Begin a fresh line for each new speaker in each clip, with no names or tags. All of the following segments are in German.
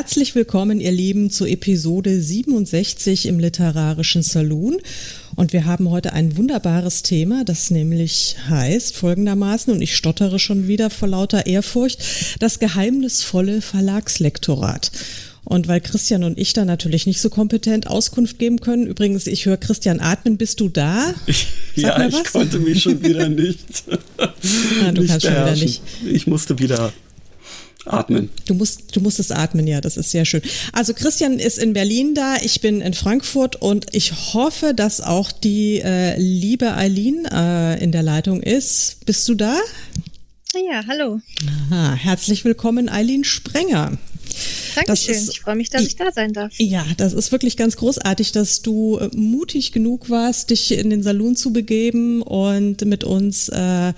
Herzlich willkommen, ihr Lieben, zu Episode 67 im Literarischen Saloon. Und wir haben heute ein wunderbares Thema, das nämlich heißt folgendermaßen, und ich stottere schon wieder vor lauter Ehrfurcht, das geheimnisvolle Verlagslektorat. Und weil Christian und ich da natürlich nicht so kompetent Auskunft geben können, übrigens, ich höre Christian atmen, bist du da?
Ich, ja, ich konnte mich schon wieder nicht.
Ah, du nicht kannst beherrschen. schon wieder nicht.
Ich musste wieder Atmen.
Du musst, du musst es atmen, ja, das ist sehr schön. Also Christian ist in Berlin da, ich bin in Frankfurt und ich hoffe, dass auch die äh, liebe Eileen äh, in der Leitung ist. Bist du da?
Ja, hallo.
Aha, herzlich willkommen, Eileen Sprenger.
Dankeschön. Ist, ich freue mich, dass ich da sein darf.
Ja, das ist wirklich ganz großartig, dass du äh, mutig genug warst, dich in den Salon zu begeben und mit uns äh,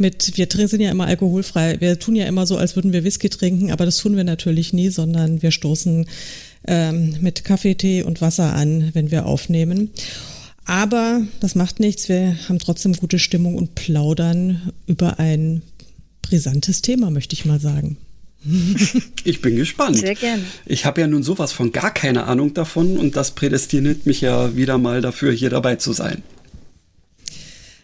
mit, wir sind ja immer alkoholfrei, wir tun ja immer so, als würden wir Whisky trinken, aber das tun wir natürlich nie, sondern wir stoßen ähm, mit Kaffee, Tee und Wasser an, wenn wir aufnehmen. Aber das macht nichts, wir haben trotzdem gute Stimmung und plaudern über ein brisantes Thema, möchte ich mal sagen.
Ich bin gespannt.
Sehr gerne.
Ich habe ja nun sowas von gar keine Ahnung davon und das prädestiniert mich ja wieder mal dafür, hier dabei zu sein.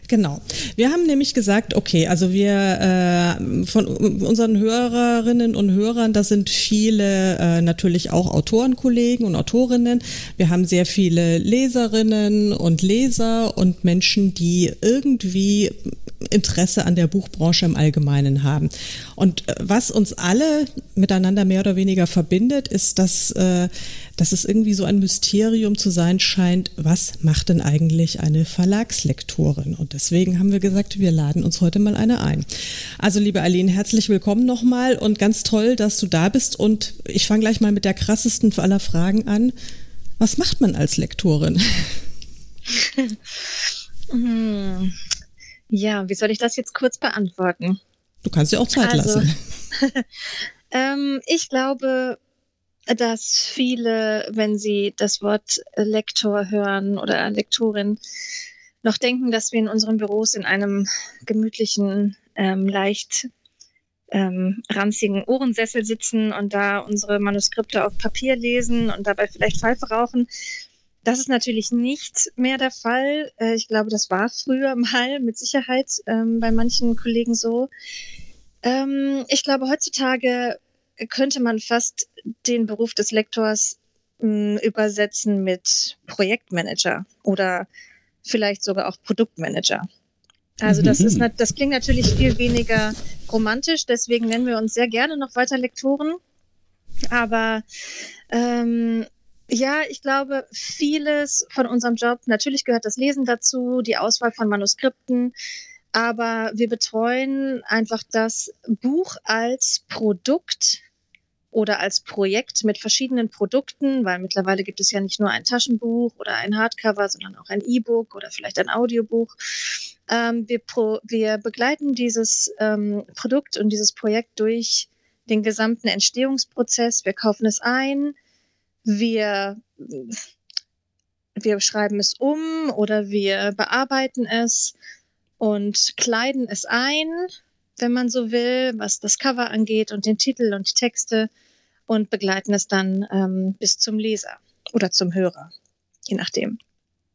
Genau. Wir haben nämlich gesagt, okay, also wir äh, von unseren Hörerinnen und Hörern, das sind viele äh, natürlich auch Autorenkollegen und Autorinnen. Wir haben sehr viele Leserinnen und Leser und Menschen, die irgendwie Interesse an der Buchbranche im Allgemeinen haben. Und äh, was uns alle miteinander mehr oder weniger verbindet, ist, dass, äh, dass es irgendwie so ein Mysterium zu sein scheint, was macht denn eigentlich eine Verlagslektorin? Und deswegen haben wir gesagt, wir laden uns heute mal eine ein. Also liebe Aline, herzlich willkommen nochmal und ganz toll, dass du da bist. Und ich fange gleich mal mit der krassesten aller Fragen an. Was macht man als Lektorin?
Ja, wie soll ich das jetzt kurz beantworten?
Du kannst dir auch Zeit also, lassen.
ähm, ich glaube, dass viele, wenn sie das Wort Lektor hören oder Lektorin, noch denken, dass wir in unseren Büros in einem gemütlichen, ähm, leicht ähm, ranzigen Ohrensessel sitzen und da unsere Manuskripte auf Papier lesen und dabei vielleicht Pfeife rauchen. Das ist natürlich nicht mehr der Fall. Äh, ich glaube, das war früher mal mit Sicherheit ähm, bei manchen Kollegen so. Ähm, ich glaube, heutzutage könnte man fast den Beruf des Lektors hm, übersetzen mit Projektmanager oder vielleicht sogar auch Produktmanager. Also das ist mhm. das klingt natürlich viel weniger romantisch, deswegen nennen wir uns sehr gerne noch weiter Lektoren. Aber ähm, ja, ich glaube, vieles von unserem Job, natürlich gehört das Lesen dazu, die Auswahl von Manuskripten, aber wir betreuen einfach das Buch als Produkt oder als Projekt mit verschiedenen Produkten, weil mittlerweile gibt es ja nicht nur ein Taschenbuch oder ein Hardcover, sondern auch ein E-Book oder vielleicht ein Audiobuch. Ähm, wir, wir begleiten dieses ähm, Produkt und dieses Projekt durch den gesamten Entstehungsprozess. Wir kaufen es ein, wir, wir schreiben es um oder wir bearbeiten es und kleiden es ein, wenn man so will, was das Cover angeht und den Titel und die Texte und begleiten es dann ähm, bis zum Leser oder zum Hörer, je nachdem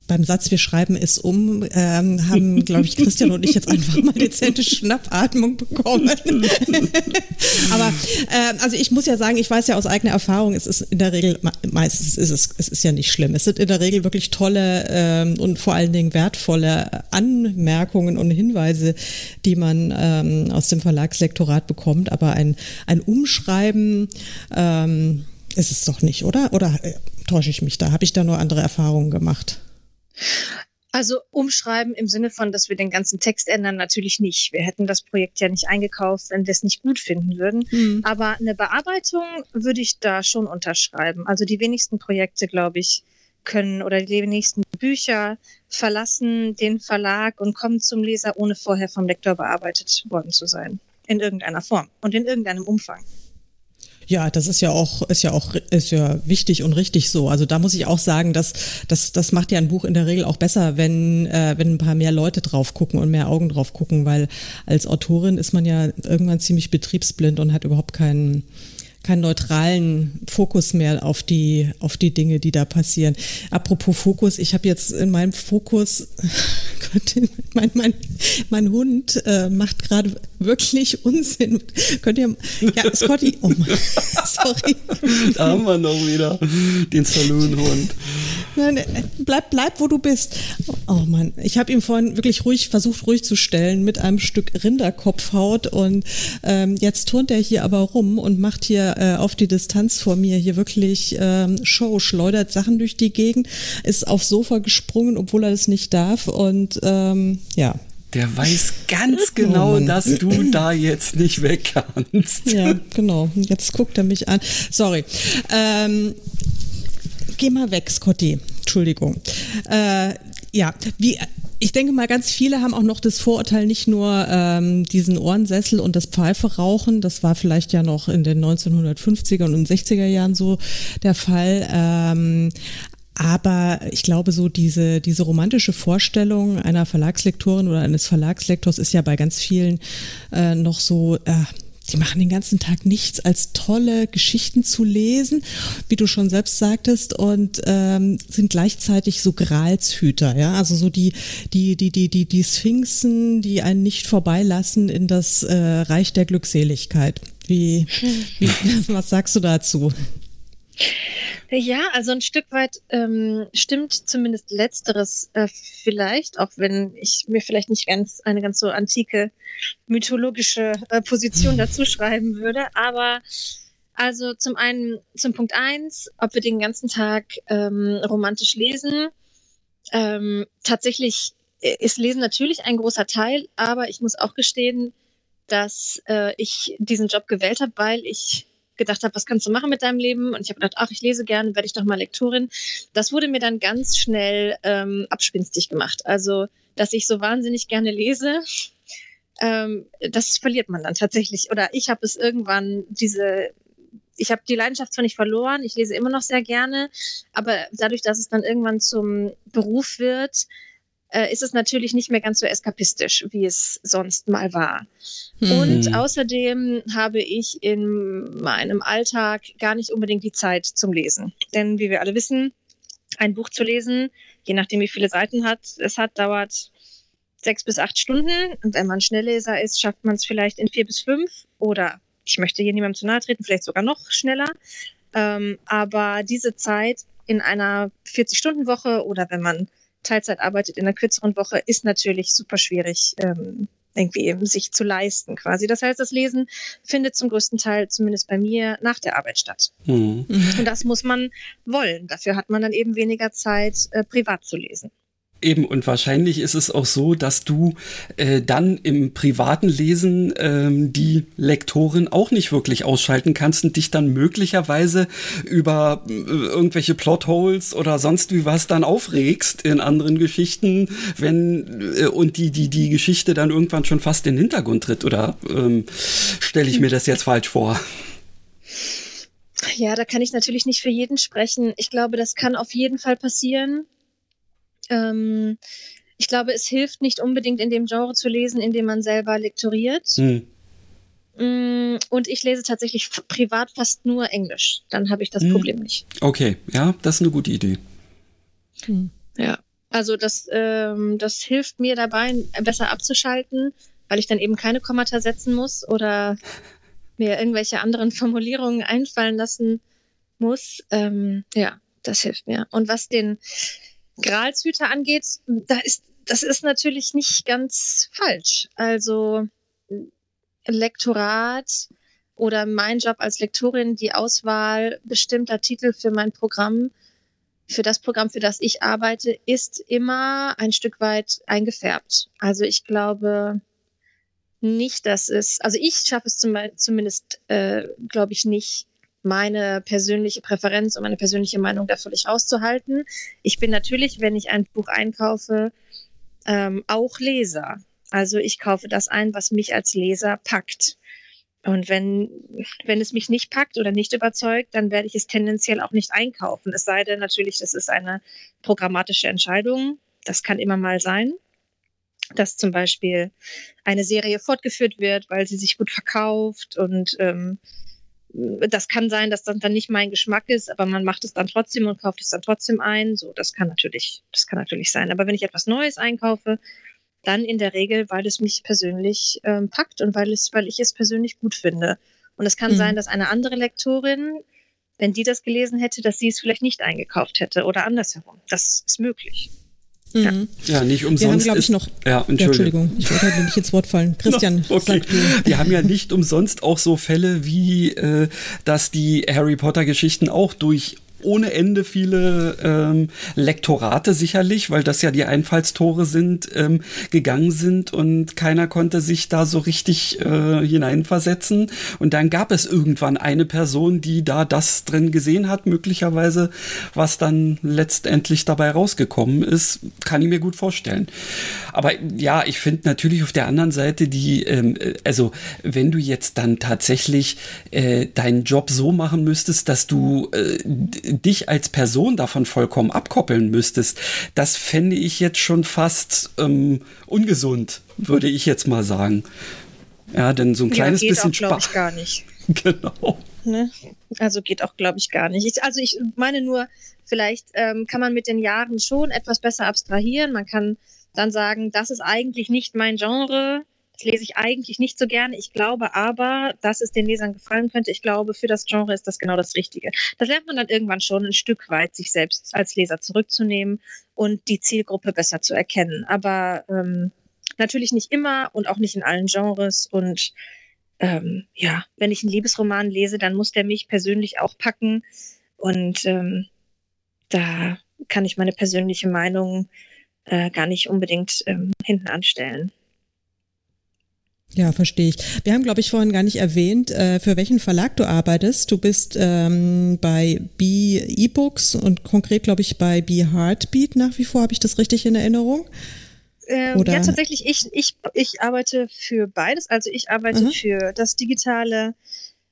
beim Satz, wir schreiben es um, ähm, haben, glaube ich, Christian und ich jetzt einfach mal dezente Schnappatmung bekommen. Aber äh, also ich muss ja sagen, ich weiß ja aus eigener Erfahrung, es ist in der Regel, meistens ist es, es ist ja nicht schlimm. Es sind in der Regel wirklich tolle ähm, und vor allen Dingen wertvolle Anmerkungen und Hinweise, die man ähm, aus dem Verlagslektorat bekommt. Aber ein, ein Umschreiben ähm, ist es doch nicht, oder? Oder äh, täusche ich mich da? Habe ich da nur andere Erfahrungen gemacht?
Also umschreiben im Sinne von, dass wir den ganzen Text ändern, natürlich nicht. Wir hätten das Projekt ja nicht eingekauft, wenn wir es nicht gut finden würden. Mhm. Aber eine Bearbeitung würde ich da schon unterschreiben. Also die wenigsten Projekte, glaube ich, können oder die wenigsten Bücher verlassen den Verlag und kommen zum Leser, ohne vorher vom Lektor bearbeitet worden zu sein. In irgendeiner Form und in irgendeinem Umfang.
Ja, das ist ja auch, ist ja auch, ist ja wichtig und richtig so. Also da muss ich auch sagen, dass das, das macht ja ein Buch in der Regel auch besser, wenn, äh, wenn ein paar mehr Leute drauf gucken und mehr Augen drauf gucken, weil als Autorin ist man ja irgendwann ziemlich betriebsblind und hat überhaupt keinen, keinen neutralen Fokus mehr auf die, auf die Dinge, die da passieren. Apropos Fokus, ich habe jetzt in meinem Fokus, mein, mein, mein Hund äh, macht gerade wirklich Unsinn. Könnt ihr, ja, Scotty, oh Mann, sorry.
Da haben wir noch wieder den Saloon-Hund.
Nein, äh, bleib, bleib, wo du bist. Oh Mann, ich habe ihm vorhin wirklich ruhig versucht, ruhig zu stellen mit einem Stück Rinderkopfhaut und ähm, jetzt turnt er hier aber rum und macht hier äh, auf die Distanz vor mir hier wirklich ähm, Show, schleudert Sachen durch die Gegend, ist aufs Sofa gesprungen, obwohl er das nicht darf und ähm, ja,
der weiß ganz oh genau, oh dass du da jetzt nicht weg kannst.
Ja, genau. Jetzt guckt er mich an. Sorry. Ähm, geh mal weg, Scotty. Entschuldigung. Äh, ja, wie ich denke mal, ganz viele haben auch noch das Vorurteil, nicht nur ähm, diesen Ohrensessel und das Pfeiferauchen, das war vielleicht ja noch in den 1950er und 60er Jahren so der Fall, ähm, aber ich glaube, so diese, diese romantische Vorstellung einer Verlagslektorin oder eines Verlagslektors ist ja bei ganz vielen äh, noch so, äh, die machen den ganzen Tag nichts als tolle Geschichten zu lesen, wie du schon selbst sagtest, und ähm, sind gleichzeitig so Gralshüter, ja, also so die, die, die, die, die, die Sphinxen, die einen nicht vorbeilassen in das äh, Reich der Glückseligkeit. Wie, wie was sagst du dazu?
Ja, also ein Stück weit ähm, stimmt zumindest letzteres äh, vielleicht, auch wenn ich mir vielleicht nicht ganz eine ganz so antike mythologische äh, Position dazu schreiben würde. Aber also zum einen zum Punkt eins, ob wir den ganzen Tag ähm, romantisch lesen. Ähm, tatsächlich ist Lesen natürlich ein großer Teil, aber ich muss auch gestehen, dass äh, ich diesen Job gewählt habe, weil ich gedacht habe, was kannst du machen mit deinem Leben? Und ich habe gedacht, ach, ich lese gerne, werde ich doch mal Lektorin. Das wurde mir dann ganz schnell ähm, abspinstig gemacht. Also, dass ich so wahnsinnig gerne lese, ähm, das verliert man dann tatsächlich. Oder ich habe es irgendwann diese ich habe die Leidenschaft zwar nicht verloren, ich lese immer noch sehr gerne, aber dadurch, dass es dann irgendwann zum Beruf wird, äh, ist es natürlich nicht mehr ganz so eskapistisch, wie es sonst mal war. Hm. Und außerdem habe ich in meinem Alltag gar nicht unbedingt die Zeit zum Lesen. Denn wie wir alle wissen, ein Buch zu lesen, je nachdem wie viele Seiten hat, es hat, dauert sechs bis acht Stunden. Und wenn man Schnellleser ist, schafft man es vielleicht in vier bis fünf oder ich möchte hier niemandem zu nahe treten, vielleicht sogar noch schneller. Ähm, aber diese Zeit in einer 40-Stunden-Woche oder wenn man Teilzeit arbeitet in einer kürzeren Woche, ist natürlich super schwierig, ähm, irgendwie sich zu leisten quasi. Das heißt, das Lesen findet zum größten Teil, zumindest bei mir, nach der Arbeit statt. Mhm. Und das muss man wollen. Dafür hat man dann eben weniger Zeit, äh, privat zu lesen.
Eben, und wahrscheinlich ist es auch so, dass du äh, dann im privaten Lesen ähm, die Lektorin auch nicht wirklich ausschalten kannst und dich dann möglicherweise über äh, irgendwelche Plotholes oder sonst wie was dann aufregst in anderen Geschichten, wenn äh, und die, die, die Geschichte dann irgendwann schon fast in den Hintergrund tritt. Oder ähm, stelle ich mir das jetzt falsch vor?
Ja, da kann ich natürlich nicht für jeden sprechen. Ich glaube, das kann auf jeden Fall passieren. Ähm, ich glaube, es hilft nicht unbedingt in dem Genre zu lesen, in dem man selber lektoriert. Hm. Mm, und ich lese tatsächlich privat fast nur Englisch. Dann habe ich das hm. Problem nicht.
Okay, ja, das ist eine gute Idee.
Hm. Ja, also das, ähm, das hilft mir dabei, besser abzuschalten, weil ich dann eben keine Kommata setzen muss oder mir irgendwelche anderen Formulierungen einfallen lassen muss. Ähm, ja, das hilft mir. Und was den Gralshüter angeht, da ist, das ist natürlich nicht ganz falsch. Also Lektorat oder mein Job als Lektorin, die Auswahl bestimmter Titel für mein Programm, für das Programm, für das ich arbeite, ist immer ein Stück weit eingefärbt. Also ich glaube nicht, dass es, also ich schaffe es zum, zumindest, äh, glaube ich, nicht, meine persönliche Präferenz und meine persönliche Meinung da völlig rauszuhalten. Ich bin natürlich, wenn ich ein Buch einkaufe, ähm, auch Leser. Also ich kaufe das ein, was mich als Leser packt. Und wenn, wenn es mich nicht packt oder nicht überzeugt, dann werde ich es tendenziell auch nicht einkaufen. Es sei denn natürlich, das ist eine programmatische Entscheidung. Das kann immer mal sein, dass zum Beispiel eine Serie fortgeführt wird, weil sie sich gut verkauft und ähm, das kann sein, dass das dann nicht mein Geschmack ist, aber man macht es dann trotzdem und kauft es dann trotzdem ein. So, das kann natürlich, das kann natürlich sein. Aber wenn ich etwas Neues einkaufe, dann in der Regel, weil es mich persönlich ähm, packt und weil es, weil ich es persönlich gut finde. Und es kann mhm. sein, dass eine andere Lektorin, wenn die das gelesen hätte, dass sie es vielleicht nicht eingekauft hätte oder andersherum. Das ist möglich.
Mhm. Ja. nicht umsonst. Wir haben,
glaube ich, noch. Ja, Entschuldigung. Ja, Entschuldigung, ich wollte halt nicht ins Wort fallen. Christian,
no, okay. Wir haben ja nicht umsonst auch so Fälle wie, äh, dass die Harry Potter-Geschichten auch durch ohne Ende viele ähm, Lektorate sicherlich, weil das ja die Einfallstore sind, ähm, gegangen sind und keiner konnte sich da so richtig äh, hineinversetzen. Und dann gab es irgendwann eine Person, die da das drin gesehen hat, möglicherweise, was dann letztendlich dabei rausgekommen ist, kann ich mir gut vorstellen. Aber ja, ich finde natürlich auf der anderen Seite die, ähm, also wenn du jetzt dann tatsächlich äh, deinen Job so machen müsstest, dass du äh, dich als Person davon vollkommen abkoppeln müsstest, das fände ich jetzt schon fast ähm, ungesund, würde ich jetzt mal sagen. Ja, denn so ein kleines
ja,
bisschen
Spaß. Ich gar nicht.
genau.
Ne? Also geht auch, glaube ich, gar nicht. Ich, also ich meine nur, vielleicht ähm, kann man mit den Jahren schon etwas besser abstrahieren. Man kann dann sagen, das ist eigentlich nicht mein Genre, lese ich eigentlich nicht so gerne. Ich glaube aber, dass es den Lesern gefallen könnte. Ich glaube, für das Genre ist das genau das Richtige. Das lernt man dann irgendwann schon ein Stück weit, sich selbst als Leser zurückzunehmen und die Zielgruppe besser zu erkennen. Aber ähm, natürlich nicht immer und auch nicht in allen Genres. Und ähm, ja, wenn ich einen Liebesroman lese, dann muss der mich persönlich auch packen. Und ähm, da kann ich meine persönliche Meinung äh, gar nicht unbedingt ähm, hinten anstellen.
Ja, verstehe ich. Wir haben, glaube ich, vorhin gar nicht erwähnt, äh, für welchen Verlag du arbeitest. Du bist ähm, bei B E-Books und konkret, glaube ich, bei B Heartbeat nach wie vor. Habe ich das richtig in Erinnerung?
Ähm, Oder? Ja, tatsächlich. Ich, ich, ich arbeite für beides. Also ich arbeite Aha. für das digitale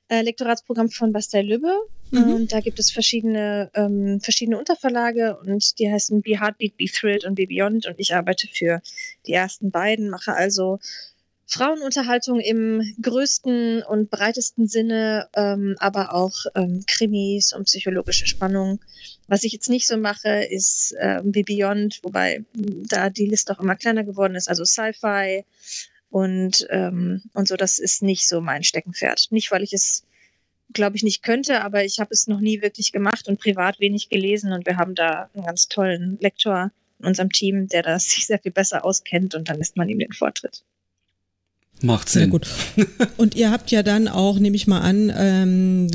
äh, Lektoratsprogramm von Bastei Lübbe. Mhm. Und da gibt es verschiedene, ähm, verschiedene Unterverlage und die heißen Be Heartbeat, Be Thrilled und Be Beyond. Und ich arbeite für die ersten beiden, mache also Frauenunterhaltung im größten und breitesten Sinne, ähm, aber auch ähm, Krimis und psychologische Spannung. Was ich jetzt nicht so mache, ist ähm, wie Beyond, wobei da die Liste auch immer kleiner geworden ist, also Sci-Fi und, ähm, und so, das ist nicht so mein Steckenpferd. Nicht, weil ich es, glaube ich, nicht könnte, aber ich habe es noch nie wirklich gemacht und privat wenig gelesen und wir haben da einen ganz tollen Lektor in unserem Team, der das sich sehr viel besser auskennt und dann lässt man ihm den Vortritt.
Macht Sinn.
Sehr gut. Und ihr habt ja dann auch, nehme ich mal an, ähm,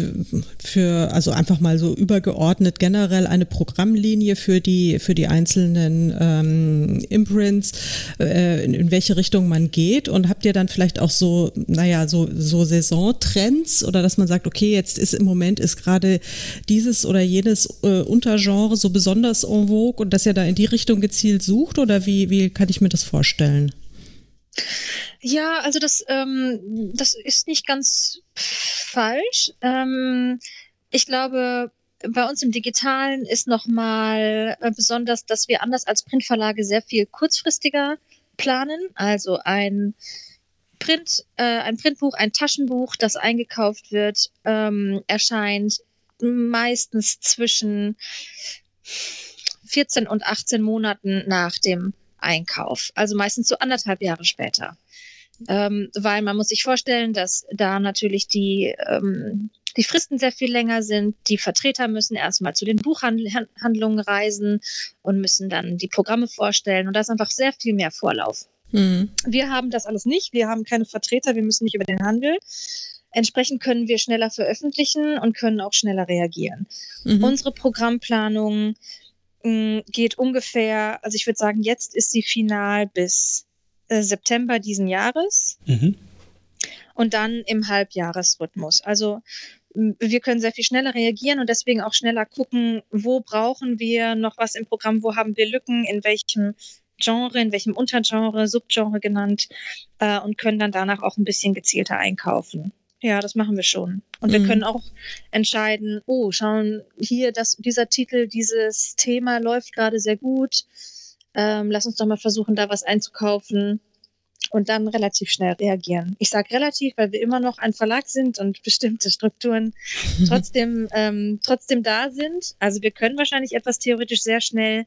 für, also einfach mal so übergeordnet generell eine Programmlinie für die, für die einzelnen ähm, Imprints, äh, in, in welche Richtung man geht. Und habt ihr dann vielleicht auch so, naja, so, so Saisontrends oder dass man sagt, okay, jetzt ist im Moment ist gerade dieses oder jenes äh, Untergenre so besonders en vogue und dass ihr da in die Richtung gezielt sucht oder wie, wie kann ich mir das vorstellen?
Ja, also das, ähm, das ist nicht ganz falsch. Ähm, ich glaube, bei uns im Digitalen ist nochmal äh, besonders, dass wir anders als Printverlage sehr viel kurzfristiger planen. Also ein Print, äh, ein Printbuch, ein Taschenbuch, das eingekauft wird, ähm, erscheint meistens zwischen 14 und 18 Monaten nach dem Einkauf, also meistens so anderthalb Jahre später. Ähm, weil man muss sich vorstellen, dass da natürlich die, ähm, die Fristen sehr viel länger sind. Die Vertreter müssen erstmal zu den Buchhandlungen reisen und müssen dann die Programme vorstellen. Und da ist einfach sehr viel mehr Vorlauf. Mhm. Wir haben das alles nicht. Wir haben keine Vertreter. Wir müssen nicht über den Handel. Entsprechend können wir schneller veröffentlichen und können auch schneller reagieren. Mhm. Unsere Programmplanung geht ungefähr, also ich würde sagen, jetzt ist sie final bis äh, September diesen Jahres. Mhm. Und dann im Halbjahresrhythmus. Also wir können sehr viel schneller reagieren und deswegen auch schneller gucken, wo brauchen wir noch was im Programm, wo haben wir Lücken, in welchem Genre, in welchem Untergenre, Subgenre genannt äh, und können dann danach auch ein bisschen gezielter einkaufen. Ja, das machen wir schon. Und wir mhm. können auch entscheiden, oh, schauen, hier, das, dieser Titel, dieses Thema läuft gerade sehr gut. Ähm, lass uns doch mal versuchen, da was einzukaufen und dann relativ schnell reagieren. Ich sage relativ, weil wir immer noch ein Verlag sind und bestimmte Strukturen trotzdem, ähm, trotzdem da sind. Also wir können wahrscheinlich etwas theoretisch sehr schnell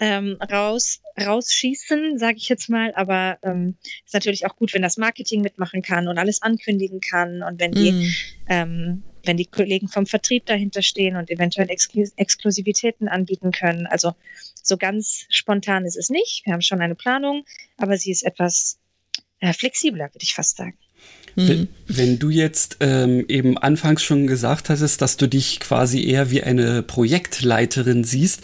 ähm, raus, rausschießen, sage ich jetzt mal. Aber ähm, ist natürlich auch gut, wenn das Marketing mitmachen kann und alles ankündigen kann und wenn die, mm. ähm, wenn die Kollegen vom Vertrieb dahinter stehen und eventuell Exklus Exklusivitäten anbieten können. Also so ganz spontan ist es nicht. Wir haben schon eine Planung, aber sie ist etwas äh, flexibler, würde ich fast sagen.
Wenn, wenn, du jetzt ähm, eben anfangs schon gesagt hattest, dass du dich quasi eher wie eine Projektleiterin siehst,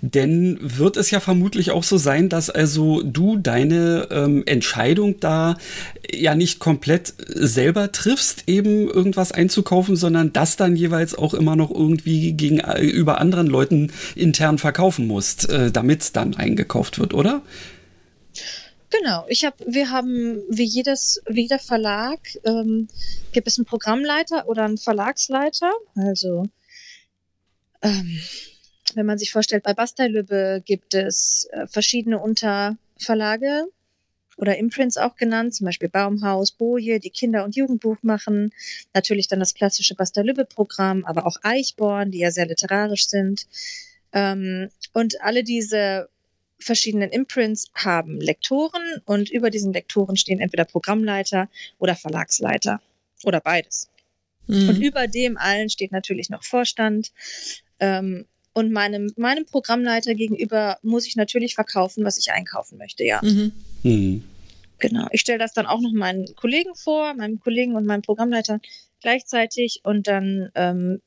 denn wird es ja vermutlich auch so sein, dass also du deine ähm, Entscheidung da ja nicht komplett selber triffst, eben irgendwas einzukaufen, sondern das dann jeweils auch immer noch irgendwie gegenüber anderen Leuten intern verkaufen musst, äh, damit es dann eingekauft wird, oder?
Genau, ich habe, wir haben wie jedes, wie jeder Verlag ähm, gibt es einen Programmleiter oder einen Verlagsleiter. Also ähm, wenn man sich vorstellt, bei Bastelübbe gibt es äh, verschiedene Unterverlage oder Imprints auch genannt, zum Beispiel Baumhaus, Boje, die Kinder- und Jugendbuch machen. Natürlich dann das klassische Bastelübbe-Programm, aber auch Eichborn, die ja sehr literarisch sind. Ähm, und alle diese verschiedenen Imprints haben Lektoren und über diesen Lektoren stehen entweder Programmleiter oder Verlagsleiter oder beides. Mhm. Und über dem allen steht natürlich noch Vorstand. Ähm, und meinem, meinem Programmleiter gegenüber muss ich natürlich verkaufen, was ich einkaufen möchte, ja. Mhm. Mhm. Genau. Ich stelle das dann auch noch meinen Kollegen vor, meinem Kollegen und meinem Programmleiter gleichzeitig und dann ähm,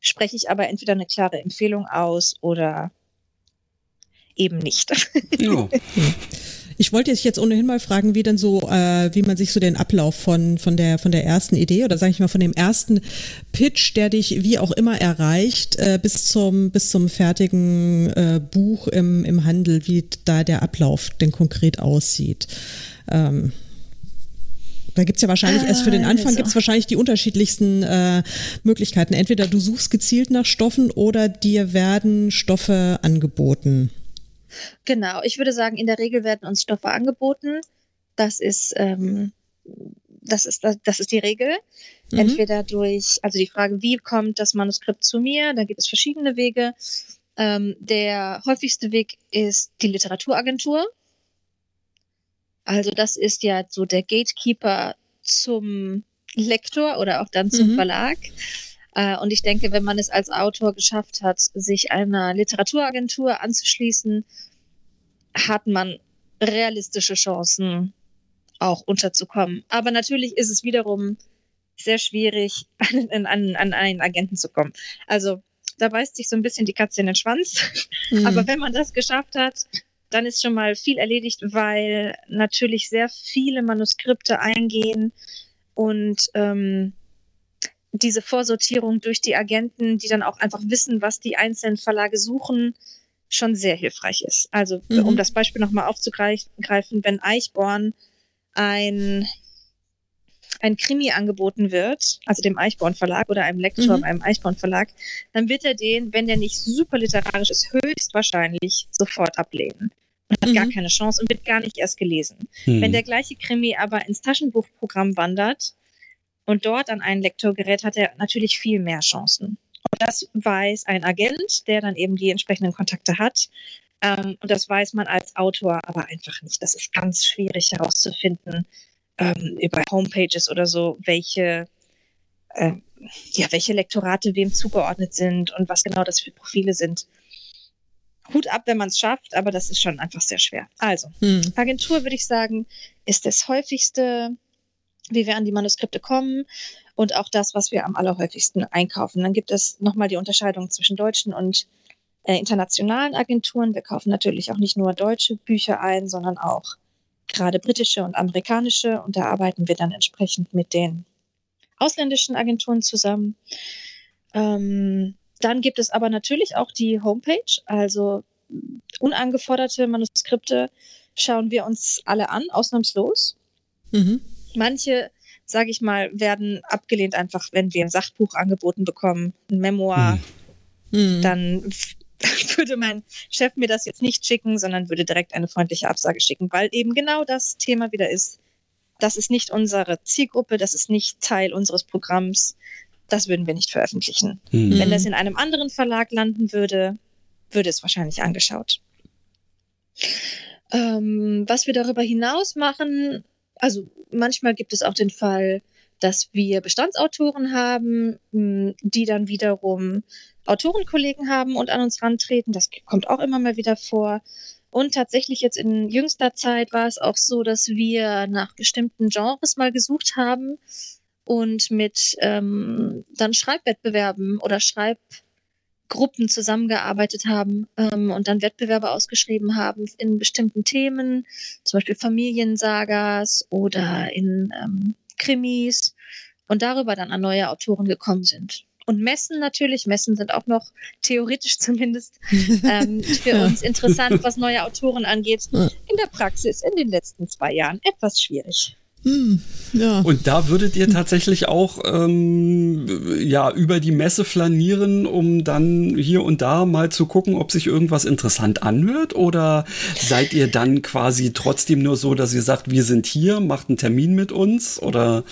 spreche ich aber entweder eine klare Empfehlung aus oder eben nicht.
Ja. Ich wollte dich jetzt ohnehin mal fragen, wie denn so, äh, wie man sich so den Ablauf von von der von der ersten Idee oder sage ich mal von dem ersten Pitch, der dich wie auch immer erreicht, äh, bis zum bis zum fertigen äh, Buch im im Handel, wie da der Ablauf denn konkret aussieht. Ähm, da gibt's ja wahrscheinlich, erst für den Anfang also. gibt's wahrscheinlich die unterschiedlichsten äh, Möglichkeiten. Entweder du suchst gezielt nach Stoffen oder dir werden Stoffe angeboten.
Genau, ich würde sagen, in der Regel werden uns Stoffe angeboten. Das ist, ähm, das ist, das ist die Regel. Mhm. Entweder durch, also die Frage, wie kommt das Manuskript zu mir? Da gibt es verschiedene Wege. Ähm, der häufigste Weg ist die Literaturagentur. Also das ist ja so der Gatekeeper zum Lektor oder auch dann zum mhm. Verlag. Äh, und ich denke, wenn man es als Autor geschafft hat, sich einer Literaturagentur anzuschließen, hat man realistische Chancen, auch unterzukommen. Aber natürlich ist es wiederum sehr schwierig, an, an, an einen Agenten zu kommen. Also da beißt sich so ein bisschen die Katze in den Schwanz. Mhm. Aber wenn man das geschafft hat, dann ist schon mal viel erledigt, weil natürlich sehr viele Manuskripte eingehen und ähm, diese Vorsortierung durch die Agenten, die dann auch einfach wissen, was die einzelnen Verlage suchen, schon sehr hilfreich ist. Also mhm. um das Beispiel nochmal aufzugreifen, wenn Eichborn ein ein Krimi angeboten wird, also dem Eichborn Verlag oder einem Lektor mhm. beim Eichborn Verlag, dann wird er den, wenn der nicht super literarisch ist, höchstwahrscheinlich sofort ablehnen und hat mhm. gar keine Chance und wird gar nicht erst gelesen. Mhm. Wenn der gleiche Krimi aber ins Taschenbuchprogramm wandert, und dort an einen Lektor gerät, hat er natürlich viel mehr Chancen. Und das weiß ein Agent, der dann eben die entsprechenden Kontakte hat. Ähm, und das weiß man als Autor aber einfach nicht. Das ist ganz schwierig herauszufinden ähm, über Homepages oder so, welche, äh, ja, welche Lektorate wem zugeordnet sind und was genau das für Profile sind. Hut ab, wenn man es schafft, aber das ist schon einfach sehr schwer. Also, hm. Agentur würde ich sagen, ist das häufigste wie wir an die Manuskripte kommen und auch das, was wir am allerhäufigsten einkaufen. Dann gibt es nochmal die Unterscheidung zwischen deutschen und äh, internationalen Agenturen. Wir kaufen natürlich auch nicht nur deutsche Bücher ein, sondern auch gerade britische und amerikanische. Und da arbeiten wir dann entsprechend mit den ausländischen Agenturen zusammen. Ähm, dann gibt es aber natürlich auch die Homepage, also unangeforderte Manuskripte schauen wir uns alle an, ausnahmslos. Mhm. Manche, sage ich mal, werden abgelehnt einfach, wenn wir ein Sachbuch angeboten bekommen, ein Memoir. Mhm. Dann würde mein Chef mir das jetzt nicht schicken, sondern würde direkt eine freundliche Absage schicken, weil eben genau das Thema wieder ist. Das ist nicht unsere Zielgruppe, das ist nicht Teil unseres Programms. Das würden wir nicht veröffentlichen. Mhm. Wenn das in einem anderen Verlag landen würde, würde es wahrscheinlich angeschaut. Ähm, was wir darüber hinaus machen, also manchmal gibt es auch den Fall, dass wir Bestandsautoren haben, die dann wiederum Autorenkollegen haben und an uns rantreten. Das kommt auch immer mal wieder vor. Und tatsächlich jetzt in jüngster Zeit war es auch so, dass wir nach bestimmten Genres mal gesucht haben und mit ähm, dann Schreibwettbewerben oder Schreib Gruppen zusammengearbeitet haben ähm, und dann Wettbewerbe ausgeschrieben haben in bestimmten Themen, zum Beispiel Familiensagas oder in ähm, Krimis und darüber dann an neue Autoren gekommen sind. Und Messen natürlich, Messen sind auch noch theoretisch zumindest ähm, für ja. uns interessant, was neue Autoren angeht. In der Praxis in den letzten zwei Jahren etwas schwierig.
Hm, ja. Und da würdet ihr tatsächlich auch ähm, ja über die Messe flanieren, um dann hier und da mal zu gucken, ob sich irgendwas interessant anhört? Oder seid ihr dann quasi trotzdem nur so, dass ihr sagt, wir sind hier, macht einen Termin mit uns? Oder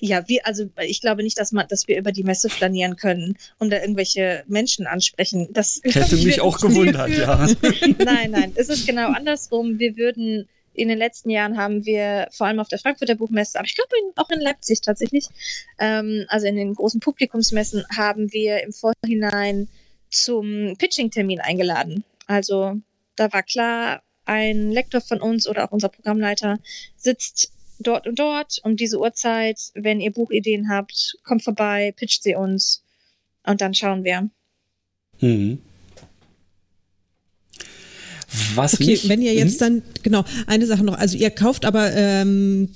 ja, wir, also ich glaube nicht, dass man, dass wir über die Messe flanieren können und da irgendwelche Menschen ansprechen. Das
hätte mich auch gewundert, ja.
nein, nein, es ist genau andersrum. Wir würden in den letzten Jahren haben wir vor allem auf der Frankfurter Buchmesse, aber ich glaube auch in Leipzig tatsächlich, ähm, also in den großen Publikumsmessen, haben wir im Vorhinein zum Pitching-Termin eingeladen. Also da war klar, ein Lektor von uns oder auch unser Programmleiter sitzt dort und dort um diese Uhrzeit. Wenn ihr Buchideen habt, kommt vorbei, pitcht sie uns und dann schauen wir. Mhm.
Was okay, mich, wenn ihr jetzt hm? dann, genau, eine Sache noch, also ihr kauft aber, ähm,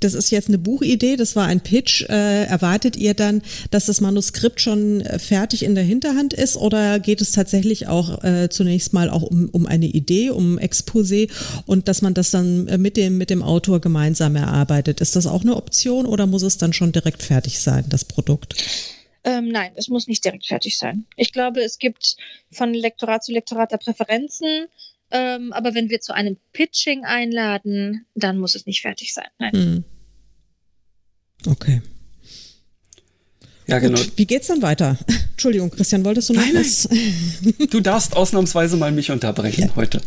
das ist jetzt eine Buchidee, das war ein Pitch, äh, erwartet ihr dann, dass das Manuskript schon äh, fertig in der Hinterhand ist oder geht es tatsächlich auch äh, zunächst mal auch um, um eine Idee, um Exposé und dass man das dann äh, mit dem, mit dem Autor gemeinsam erarbeitet? Ist das auch eine Option oder muss es dann schon direkt fertig sein, das Produkt?
Ähm, nein, es muss nicht direkt fertig sein. Ich glaube, es gibt von Lektorat zu Lektorat da Präferenzen. Ähm, aber wenn wir zu einem Pitching einladen, dann muss es nicht fertig sein. Nein. Hm.
Okay. Ja, genau. Gut, wie geht's dann weiter? Entschuldigung, Christian, wolltest du noch nein, was?
Nein. Du darfst ausnahmsweise mal mich unterbrechen ja. heute.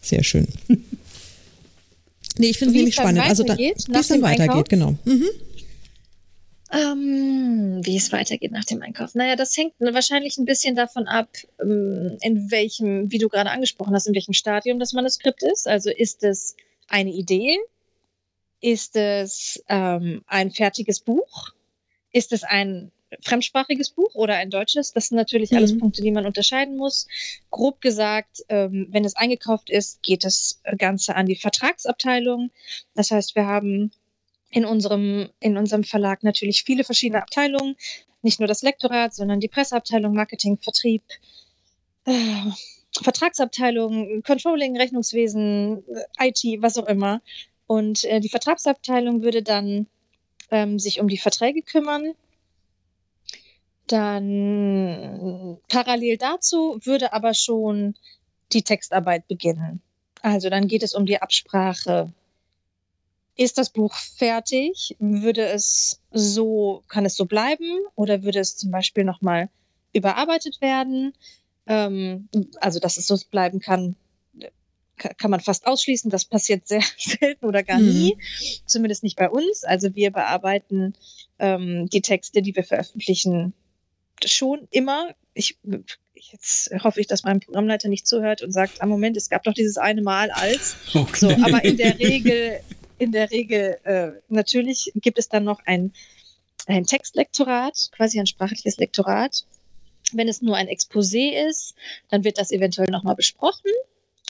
Sehr schön. Nee, ich finde es nämlich spannend. Also, da, wie es dann weitergeht, genau. Mhm.
Ähm, wie es weitergeht nach dem Einkauf. Naja, das hängt wahrscheinlich ein bisschen davon ab, ähm, in welchem, wie du gerade angesprochen hast, in welchem Stadium das Manuskript ist. Also ist es eine Idee? Ist es ähm, ein fertiges Buch? Ist es ein fremdsprachiges Buch oder ein deutsches? Das sind natürlich mhm. alles Punkte, die man unterscheiden muss. Grob gesagt, ähm, wenn es eingekauft ist, geht das Ganze an die Vertragsabteilung. Das heißt, wir haben in unserem, in unserem Verlag natürlich viele verschiedene Abteilungen. Nicht nur das Lektorat, sondern die Presseabteilung, Marketing, Vertrieb, äh, Vertragsabteilung, Controlling, Rechnungswesen, äh, IT, was auch immer. Und äh, die Vertragsabteilung würde dann ähm, sich um die Verträge kümmern. Dann parallel dazu würde aber schon die Textarbeit beginnen. Also dann geht es um die Absprache ist das Buch fertig? Würde es so, kann es so bleiben oder würde es zum Beispiel nochmal überarbeitet werden? Ähm, also, dass es so bleiben kann, kann man fast ausschließen. Das passiert sehr selten oder gar nie. Mhm. Zumindest nicht bei uns. Also wir bearbeiten ähm, die Texte, die wir veröffentlichen, schon immer. Ich, jetzt hoffe ich, dass mein Programmleiter nicht zuhört und sagt, am ah, Moment, es gab doch dieses eine Mal als. Okay. So, aber in der Regel in der Regel, äh, natürlich gibt es dann noch ein, ein Textlektorat, quasi ein sprachliches Lektorat. Wenn es nur ein Exposé ist, dann wird das eventuell nochmal besprochen.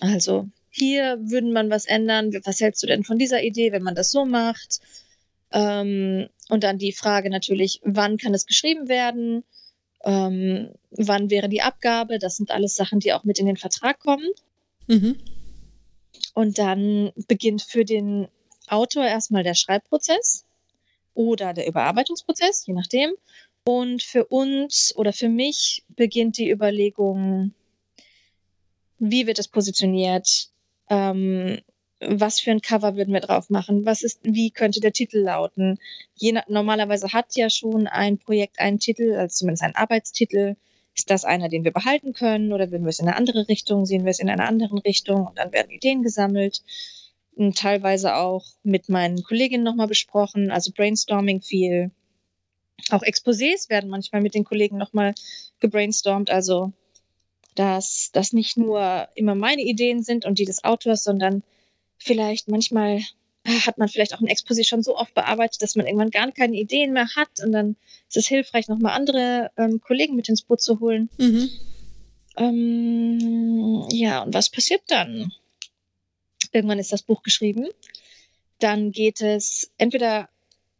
Also hier würden man was ändern. Was hältst du denn von dieser Idee, wenn man das so macht? Ähm, und dann die Frage natürlich, wann kann es geschrieben werden? Ähm, wann wäre die Abgabe? Das sind alles Sachen, die auch mit in den Vertrag kommen. Mhm. Und dann beginnt für den Autor erstmal der Schreibprozess oder der Überarbeitungsprozess, je nachdem. Und für uns oder für mich beginnt die Überlegung, wie wird es positioniert? Ähm, was für ein Cover würden wir drauf machen? Was ist, wie könnte der Titel lauten? Je, normalerweise hat ja schon ein Projekt einen Titel, also zumindest einen Arbeitstitel. Ist das einer, den wir behalten können oder würden wir es in eine andere Richtung, sehen wir es in einer anderen Richtung und dann werden Ideen gesammelt. Und teilweise auch mit meinen Kolleginnen nochmal besprochen, also Brainstorming viel. Auch Exposés werden manchmal mit den Kollegen nochmal gebrainstormt, also dass das nicht nur immer meine Ideen sind und die des Autors, sondern vielleicht manchmal hat man vielleicht auch ein Exposé schon so oft bearbeitet, dass man irgendwann gar keine Ideen mehr hat und dann ist es hilfreich, nochmal andere ähm, Kollegen mit ins Boot zu holen. Mhm. Ähm, ja, und was passiert dann? Irgendwann ist das Buch geschrieben. Dann geht es entweder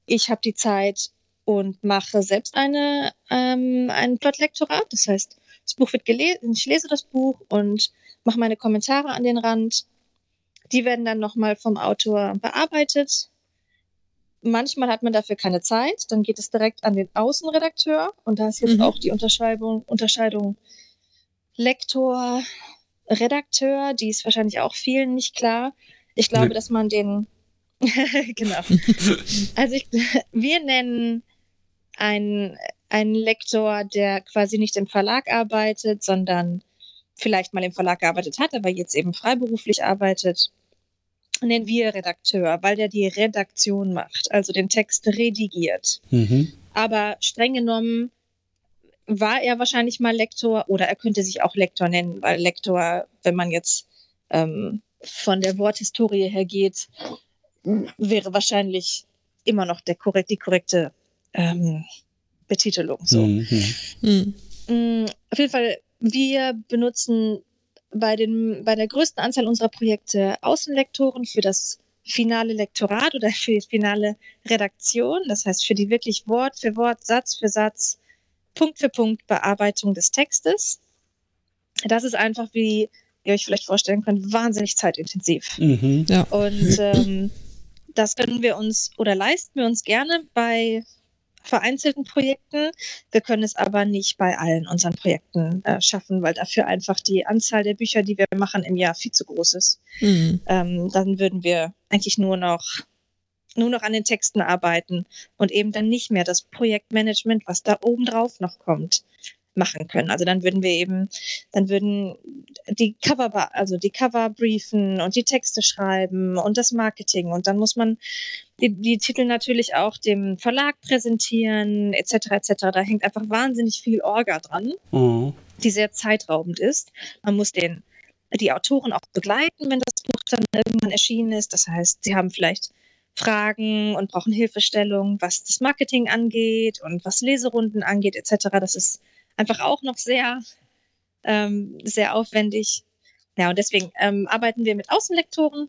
ich habe die Zeit und mache selbst eine, ähm, ein Plotlektorat. Das heißt, das Buch wird gelesen, ich lese das Buch und mache meine Kommentare an den Rand die werden dann nochmal vom Autor bearbeitet. Manchmal hat man dafür keine Zeit, dann geht es direkt an den Außenredakteur und da ist jetzt mhm. auch die Unterscheidung, Unterscheidung Lektor, Redakteur, die ist wahrscheinlich auch vielen nicht klar. Ich glaube, nee. dass man den genau. also ich, wir nennen einen, einen Lektor, der quasi nicht im Verlag arbeitet, sondern vielleicht mal im Verlag gearbeitet hat, aber jetzt eben freiberuflich arbeitet nennen wir Redakteur, weil der die Redaktion macht, also den Text redigiert. Mhm. Aber streng genommen war er wahrscheinlich mal Lektor oder er könnte sich auch Lektor nennen, weil Lektor, wenn man jetzt ähm, von der Worthistorie her geht, wäre wahrscheinlich immer noch der korrekt, die korrekte ähm, Betitelung. So. Mhm. Mhm. Auf jeden Fall, wir benutzen bei, den, bei der größten Anzahl unserer Projekte Außenlektoren für das finale Lektorat oder für die finale Redaktion. Das heißt, für die wirklich Wort für Wort, Satz für Satz, Punkt für Punkt Bearbeitung des Textes. Das ist einfach, wie ihr euch vielleicht vorstellen könnt, wahnsinnig zeitintensiv. Mhm. Ja. Und ähm, das können wir uns oder leisten wir uns gerne bei vereinzelten Projekten. Wir können es aber nicht bei allen unseren Projekten äh, schaffen, weil dafür einfach die Anzahl der Bücher, die wir machen im Jahr, viel zu groß ist. Mhm. Ähm, dann würden wir eigentlich nur noch nur noch an den Texten arbeiten und eben dann nicht mehr das Projektmanagement, was da oben drauf noch kommt machen können. Also dann würden wir eben, dann würden die Cover, also die Cover briefen und die Texte schreiben und das Marketing und dann muss man die, die Titel natürlich auch dem Verlag präsentieren etc. etc. Da hängt einfach wahnsinnig viel Orga dran, mhm. die sehr zeitraubend ist. Man muss den die Autoren auch begleiten, wenn das Buch dann irgendwann erschienen ist. Das heißt, sie haben vielleicht Fragen und brauchen Hilfestellung, was das Marketing angeht und was Leserunden angeht, etc. Das ist einfach auch noch sehr, ähm, sehr aufwendig. Ja, und deswegen ähm, arbeiten wir mit Außenlektoren.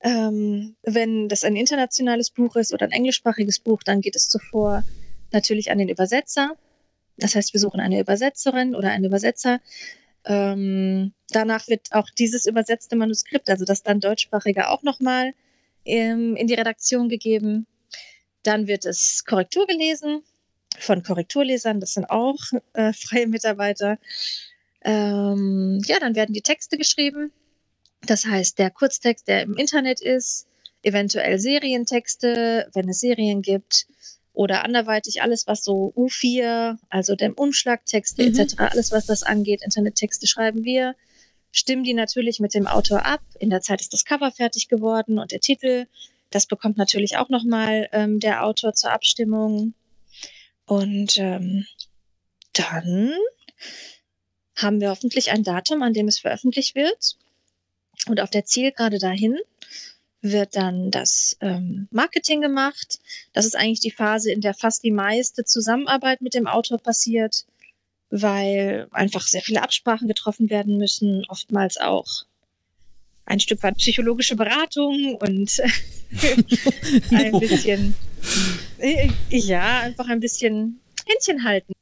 Ähm, wenn das ein internationales Buch ist oder ein englischsprachiges Buch, dann geht es zuvor natürlich an den Übersetzer. Das heißt, wir suchen eine Übersetzerin oder einen Übersetzer. Ähm, danach wird auch dieses übersetzte Manuskript, also das dann deutschsprachige, auch nochmal ähm, in die Redaktion gegeben. Dann wird es Korrektur gelesen von Korrekturlesern, das sind auch äh, freie Mitarbeiter. Ähm, ja, dann werden die Texte geschrieben. Das heißt, der Kurztext, der im Internet ist, eventuell Serientexte, wenn es Serien gibt, oder anderweitig alles, was so U4, also dem Umschlagtexte mhm. etc., alles, was das angeht, Internettexte schreiben wir, stimmen die natürlich mit dem Autor ab. In der Zeit ist das Cover fertig geworden und der Titel. Das bekommt natürlich auch nochmal ähm, der Autor zur Abstimmung. Und ähm, dann haben wir hoffentlich ein Datum, an dem es veröffentlicht wird. Und auf der Zielgerade dahin wird dann das ähm, Marketing gemacht. Das ist eigentlich die Phase, in der fast die meiste Zusammenarbeit mit dem Autor passiert, weil einfach sehr viele Absprachen getroffen werden müssen, oftmals auch ein Stück weit psychologische Beratung und ein bisschen, äh, ja, einfach ein bisschen Händchen halten.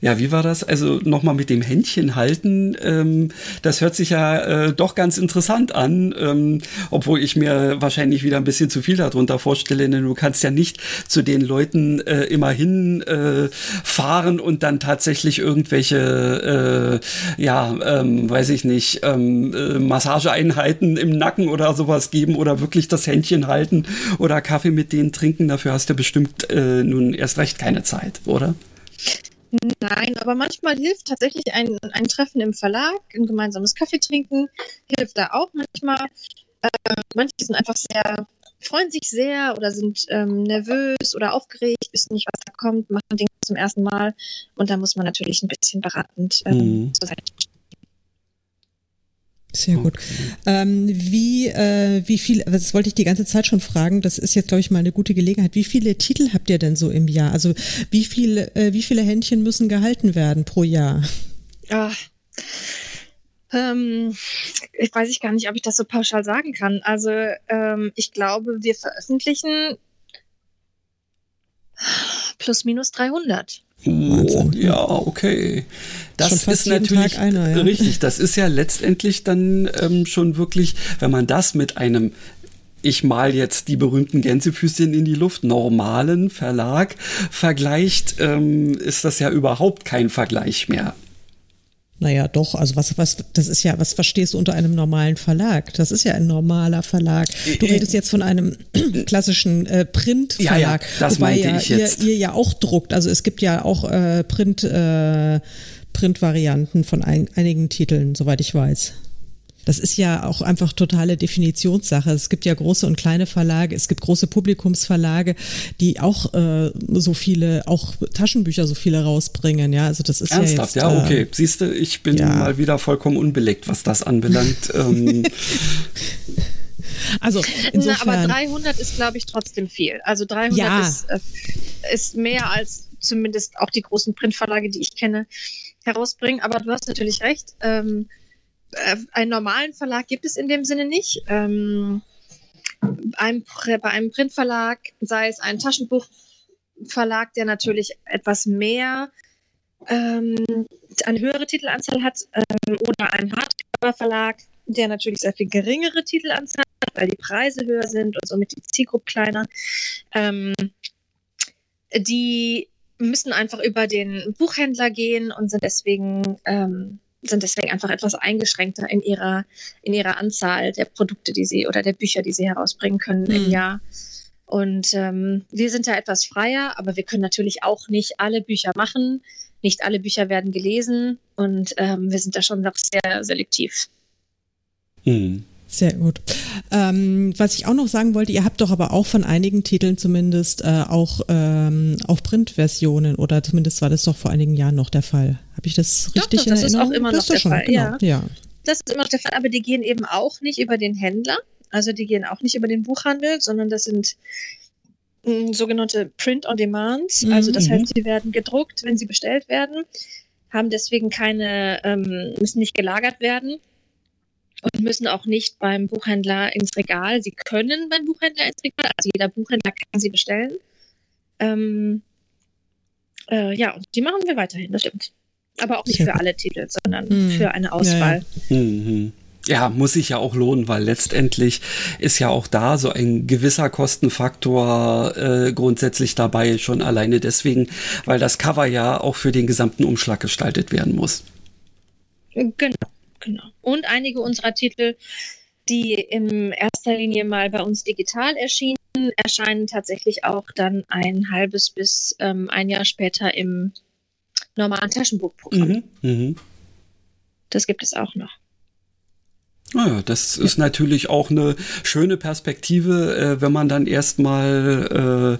Ja, wie war das? Also nochmal mit dem Händchen halten. Ähm, das hört sich ja äh, doch ganz interessant an, ähm, obwohl ich mir wahrscheinlich wieder ein bisschen zu viel darunter vorstelle, denn du kannst ja nicht zu den Leuten äh, immerhin äh, fahren und dann tatsächlich irgendwelche, äh, ja, ähm, weiß ich nicht, ähm, äh, Massageeinheiten im Nacken oder sowas geben oder wirklich das Händchen halten oder Kaffee mit denen trinken. Dafür hast du bestimmt nun erst recht keine Zeit, oder?
Nein, aber manchmal hilft tatsächlich ein, ein Treffen im Verlag, ein gemeinsames Kaffee trinken, hilft da auch manchmal. Äh, manche sind einfach sehr, freuen sich sehr oder sind ähm, nervös oder aufgeregt, wissen nicht, was da kommt, machen Dinge zum ersten Mal und da muss man natürlich ein bisschen beratend ähm, mhm. zur Seite stehen.
Sehr gut. Ähm, wie, äh, wie viel, das wollte ich die ganze Zeit schon fragen, das ist jetzt, glaube ich, mal eine gute Gelegenheit. Wie viele Titel habt ihr denn so im Jahr? Also wie, viel, äh, wie viele Händchen müssen gehalten werden pro Jahr?
Ja. Ähm, ich weiß ich gar nicht, ob ich das so pauschal sagen kann. Also ähm, ich glaube, wir veröffentlichen plus minus 300.
Oh, ja, okay. Das ist natürlich einer, ja. richtig. Das ist ja letztendlich dann ähm, schon wirklich, wenn man das mit einem ich mal jetzt die berühmten Gänsefüßchen in die Luft, normalen Verlag vergleicht, ähm, ist das ja überhaupt kein Vergleich mehr.
Naja, doch, also was, was, das ist ja, was verstehst du unter einem normalen Verlag? Das ist ja ein normaler Verlag. Du äh, redest jetzt von einem klassischen äh, Printverlag. Ja, ja,
das wobei meinte
ja,
ich jetzt.
Ihr, ihr ja auch druckt. Also es gibt ja auch äh, Print, äh, Print-Varianten von ein, einigen Titeln, soweit ich weiß das ist ja auch einfach totale Definitionssache. Es gibt ja große und kleine Verlage, es gibt große Publikumsverlage, die auch äh, so viele, auch Taschenbücher so viele rausbringen. Ja, also das ist
Ernsthaft,
ja,
jetzt, ja okay. Äh, Siehst du, ich bin ja. mal wieder vollkommen unbeleckt, was das anbelangt. ähm.
Also insofern,
Na, aber 300 ist, glaube ich, trotzdem viel. Also 300 ja. ist, äh, ist mehr als zumindest auch die großen Printverlage, die ich kenne, herausbringen. Aber du hast natürlich recht. Ähm, äh, einen normalen Verlag gibt es in dem Sinne nicht. Ähm, ein, bei einem Printverlag, sei es ein Taschenbuchverlag, der natürlich etwas mehr, ähm, eine höhere Titelanzahl hat, ähm, oder ein Hardcover-Verlag, der natürlich sehr viel geringere Titelanzahl hat, weil die Preise höher sind und somit die Zielgruppe kleiner. Ähm, die müssen einfach über den Buchhändler gehen und sind deswegen ähm, sind deswegen einfach etwas eingeschränkter in ihrer, in ihrer Anzahl der Produkte, die sie oder der Bücher, die sie herausbringen können mhm. im Jahr. Und ähm, wir sind da etwas freier, aber wir können natürlich auch nicht alle Bücher machen. Nicht alle Bücher werden gelesen und ähm, wir sind da schon noch sehr selektiv.
Mhm. Sehr gut. Ähm, was ich auch noch sagen wollte, ihr habt doch aber auch von einigen Titeln zumindest äh, auch, ähm, auch Printversionen oder zumindest war das doch vor einigen Jahren noch der Fall. Habe ich das richtig doch,
doch,
das in Erinnerung?
Ist auch immer noch der schon, Fall, genau. ja. ja. Das ist immer noch der Fall, aber die gehen eben auch nicht über den Händler, also die gehen auch nicht über den Buchhandel, sondern das sind mh, hm, sogenannte Print-on-Demand. Mhm. Also das heißt, die werden gedruckt, wenn sie bestellt werden, haben deswegen keine, ähm, müssen nicht gelagert werden und müssen auch nicht beim Buchhändler ins Regal. Sie können beim Buchhändler ins Regal, also jeder Buchhändler kann sie bestellen. Ähm, äh, ja, und die machen wir weiterhin, das stimmt. Aber auch nicht für alle Titel, sondern hm. für eine Auswahl.
Ja, ja. Mhm. ja, muss sich ja auch lohnen, weil letztendlich ist ja auch da so ein gewisser Kostenfaktor äh, grundsätzlich dabei, schon alleine deswegen, weil das Cover ja auch für den gesamten Umschlag gestaltet werden muss.
Genau. Genau. Und einige unserer Titel, die in erster Linie mal bei uns digital erschienen, erscheinen tatsächlich auch dann ein halbes bis ähm, ein Jahr später im normalen Taschenbuchprogramm. Mhm, mh. Das gibt es auch noch.
Naja, das ist natürlich auch eine schöne Perspektive, äh, wenn man dann erstmal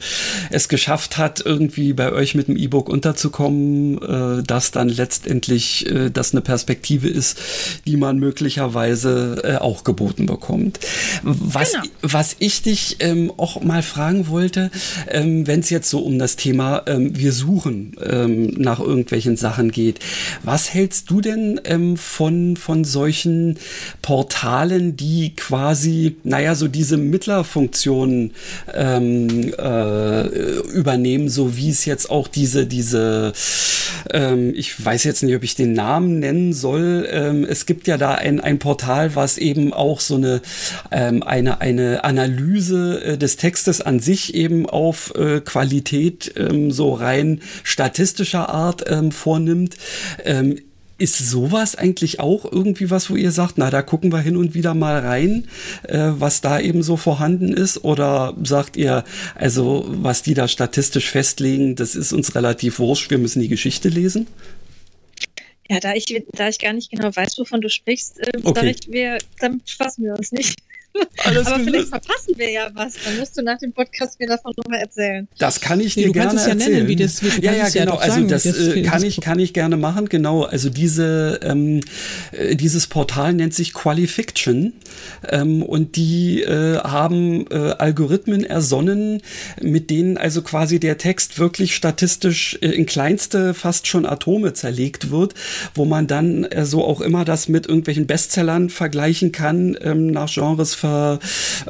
äh, es geschafft hat, irgendwie bei euch mit dem E-Book unterzukommen, äh, dass dann letztendlich äh, das eine Perspektive ist, die man möglicherweise äh, auch geboten bekommt. Was, genau. was ich dich ähm, auch mal fragen wollte, ähm, wenn es jetzt so um das Thema ähm, wir suchen ähm, nach irgendwelchen Sachen geht, was hältst du denn ähm, von, von solchen Portalen? Portalen, die quasi, naja, so diese Mittlerfunktionen ähm, äh, übernehmen, so wie es jetzt auch diese, diese, ähm, ich weiß jetzt nicht, ob ich den Namen nennen soll. Ähm, es gibt ja da ein, ein Portal, was eben auch so eine, ähm, eine, eine Analyse äh, des Textes an sich eben auf äh, Qualität ähm, so rein statistischer Art ähm, vornimmt. Ist sowas eigentlich auch irgendwie was, wo ihr sagt, na, da gucken wir hin und wieder mal rein, äh, was da eben so vorhanden ist? Oder sagt ihr, also was die da statistisch festlegen, das ist uns relativ wurscht, wir müssen die Geschichte lesen?
Ja, da ich, da ich gar nicht genau weiß, wovon du sprichst, äh, okay. sage ich, wir, dann fassen wir uns nicht. Alles Aber vielleicht verpassen wir ja was. Dann musst du nach dem Podcast mir davon nochmal erzählen.
Das kann ich dir nee, gerne erzählen. Ja, nennen, wie das, wie ja, ja, genau. Ja also das, das äh, kann ich, kann ich gerne machen. Genau. Also diese, ähm, äh, dieses Portal nennt sich Qualifiction ähm, und die äh, haben äh, Algorithmen ersonnen, mit denen also quasi der Text wirklich statistisch äh, in kleinste, fast schon Atome zerlegt wird, wo man dann äh, so auch immer das mit irgendwelchen Bestsellern vergleichen kann ähm, nach Genres ver,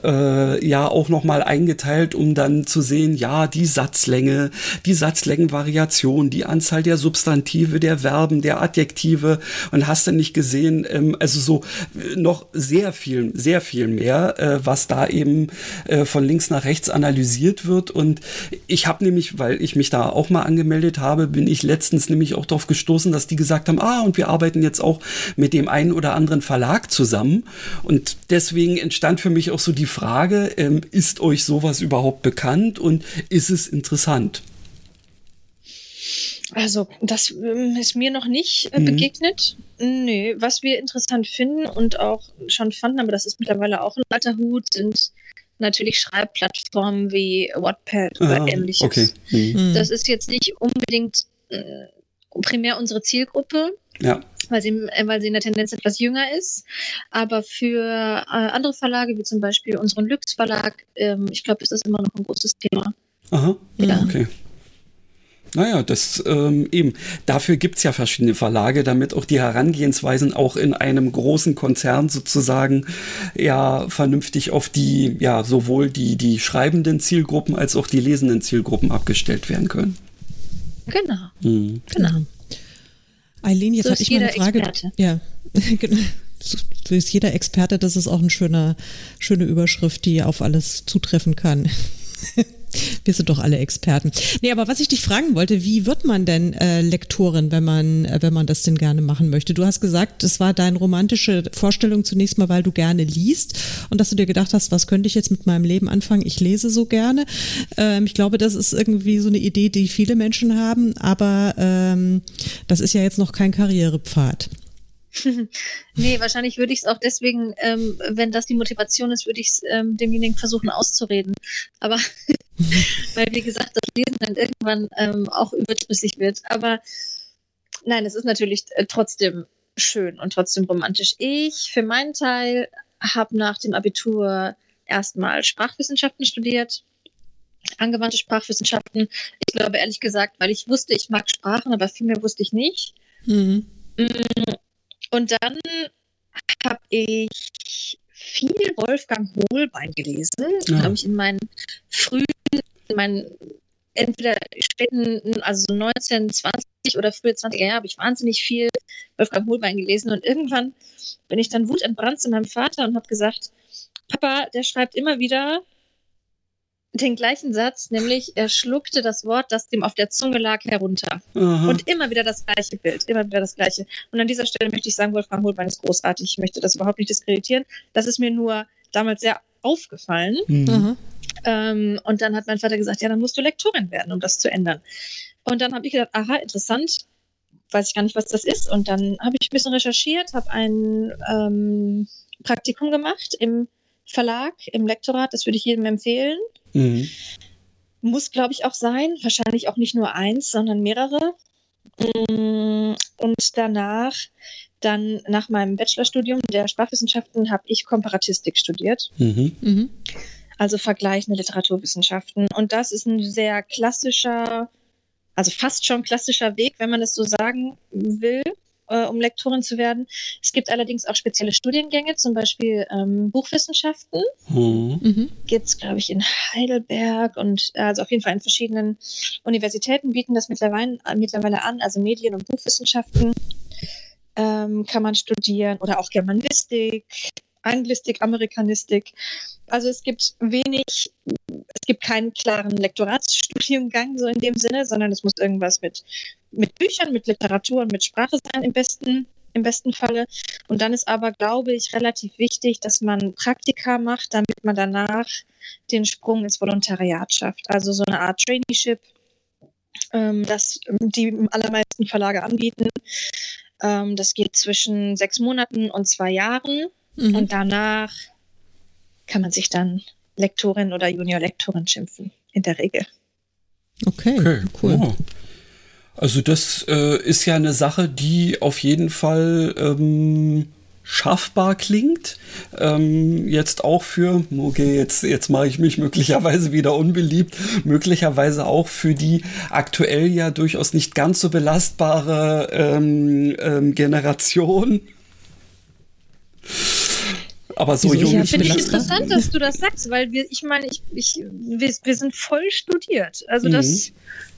äh, ja auch nochmal eingeteilt, um dann zu sehen, ja, die Satzlänge, die Satzlängenvariation, die Anzahl der Substantive, der Verben, der Adjektive. Und hast du nicht gesehen, ähm, also so äh, noch sehr viel, sehr viel mehr, äh, was da eben äh, von links nach rechts analysiert wird. Und ich habe nämlich, weil ich mich da auch mal angemeldet habe, bin ich letztens nämlich auch darauf gestoßen, dass die gesagt haben, ah, und wir arbeiten jetzt auch mit dem einen oder anderen Verlag zusammen. Und deswegen entsteht entstand für mich auch so die Frage, ähm, ist euch sowas überhaupt bekannt und ist es interessant?
Also, das ähm, ist mir noch nicht äh, mhm. begegnet. Nö, was wir interessant finden und auch schon fanden, aber das ist mittlerweile auch ein alter Hut, sind natürlich Schreibplattformen wie Wattpad oder ah, ähnliches. Okay. Mhm. Das ist jetzt nicht unbedingt äh, primär unsere Zielgruppe. Ja weil sie, äh, weil sie in der Tendenz etwas jünger ist. Aber für äh, andere Verlage, wie zum Beispiel unseren Lux Verlag, ähm, ich glaube, ist das immer noch ein großes Thema.
Aha, ja. okay. Naja, das ähm, eben. Dafür gibt's ja verschiedene Verlage, damit auch die Herangehensweisen auch in einem großen Konzern sozusagen ja vernünftig auf die, ja, sowohl die, die schreibenden Zielgruppen als auch die lesenden Zielgruppen abgestellt werden können.
Genau. Mhm. Genau.
Eileen, jetzt so habe ich mal eine Frage. Experte. Ja, genau. So ist jeder Experte, das ist auch eine schöne, schöne Überschrift, die auf alles zutreffen kann. Wir sind doch alle Experten. Nee, aber was ich dich fragen wollte, wie wird man denn äh, Lektorin, wenn man, äh, wenn man das denn gerne machen möchte? Du hast gesagt, das war deine romantische Vorstellung zunächst mal, weil du gerne liest und dass du dir gedacht hast, was könnte ich jetzt mit meinem Leben anfangen? Ich lese so gerne. Ähm, ich glaube, das ist irgendwie so eine Idee, die viele Menschen haben, aber ähm, das ist ja jetzt noch kein Karrierepfad.
nee, wahrscheinlich würde ich es auch deswegen, ähm, wenn das die Motivation ist, würde ich es ähm, demjenigen versuchen auszureden. Aber weil, wie gesagt, das Lesen dann irgendwann ähm, auch überdrüssig wird. Aber nein, es ist natürlich äh, trotzdem schön und trotzdem romantisch. Ich für meinen Teil habe nach dem Abitur erstmal Sprachwissenschaften studiert, angewandte Sprachwissenschaften. Ich glaube ehrlich gesagt, weil ich wusste, ich mag Sprachen, aber viel mehr wusste ich nicht. Mhm. Und dann habe ich viel Wolfgang Hohlbein gelesen, ja. habe ich in meinen frühen, in meinen entweder späten, also 19, 20 oder frühe 20er Jahre habe ich wahnsinnig viel Wolfgang Hohlbein gelesen und irgendwann bin ich dann wutentbrannt zu meinem Vater und habe gesagt, Papa, der schreibt immer wieder den gleichen Satz, nämlich er schluckte das Wort, das dem auf der Zunge lag, herunter. Aha. Und immer wieder das gleiche Bild, immer wieder das gleiche. Und an dieser Stelle möchte ich sagen, Wolfgang Holbein ist großartig. Ich möchte das überhaupt nicht diskreditieren. Das ist mir nur damals sehr aufgefallen. Mhm. Ähm, und dann hat mein Vater gesagt, ja, dann musst du Lektorin werden, um das zu ändern. Und dann habe ich gedacht, aha, interessant, weiß ich gar nicht, was das ist. Und dann habe ich ein bisschen recherchiert, habe ein ähm, Praktikum gemacht im Verlag, im Lektorat. Das würde ich jedem empfehlen. Mhm. Muss, glaube ich, auch sein. Wahrscheinlich auch nicht nur eins, sondern mehrere. Mm, und danach, dann nach meinem Bachelorstudium der Sprachwissenschaften, habe ich Komparatistik studiert. Mhm. Mhm. Also vergleichende Literaturwissenschaften. Und das ist ein sehr klassischer, also fast schon klassischer Weg, wenn man es so sagen will. Äh, um Lektorin zu werden. Es gibt allerdings auch spezielle Studiengänge, zum Beispiel ähm, Buchwissenschaften.
Hm.
Mhm.
Gibt es, glaube ich, in Heidelberg und äh, also auf jeden Fall in verschiedenen Universitäten bieten das mittlerweile, äh, mittlerweile an, also Medien- und Buchwissenschaften ähm, kann man studieren oder auch Germanistik, Anglistik, Amerikanistik. Also es gibt wenig, es gibt keinen klaren Lektoratsstudiengang so in dem Sinne, sondern es muss irgendwas mit, mit Büchern, mit Literatur und mit Sprache sein im besten, im besten Falle. Und dann ist aber, glaube ich, relativ wichtig, dass man Praktika macht, damit man danach den Sprung ins Volontariat schafft. Also so eine Art Traineeship, ähm, das die allermeisten Verlage anbieten. Ähm, das geht zwischen sechs Monaten und zwei Jahren.
Mhm.
Und danach kann man sich dann Lektorin oder Junior-Lektorin schimpfen, in der Regel.
Okay,
Okay,
cool.
Oh. Also das äh, ist ja eine Sache, die auf jeden Fall ähm, schaffbar klingt. Ähm, jetzt auch für, okay, jetzt, jetzt mache ich mich möglicherweise wieder unbeliebt, möglicherweise auch für die aktuell ja durchaus nicht ganz so belastbare ähm, ähm, Generation. Aber so
Wieso?
jung
Ja,
ich
Finde ich interessant, dass du das sagst, weil wir, ich meine, ich, ich, wir, wir sind voll studiert. Also das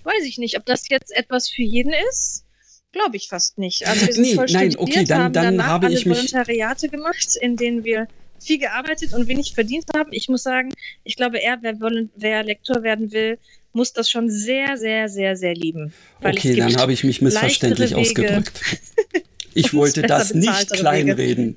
weiß ich nicht, ob das jetzt etwas für jeden ist. Glaube ich fast nicht. Also wir sind
Nee,
voll
nein,
studiert,
okay, dann-
haben
dann
danach
habe
alle
ich mich-
Volontariate gemacht, in denen wir viel gearbeitet und wenig verdient haben. Ich muss sagen, ich glaube, er, wer, wer Lektor werden will, muss das schon sehr, sehr, sehr, sehr lieben.
Okay, dann habe ich mich missverständlich ausgedrückt. Ich wollte das nicht
bezahltere Wege.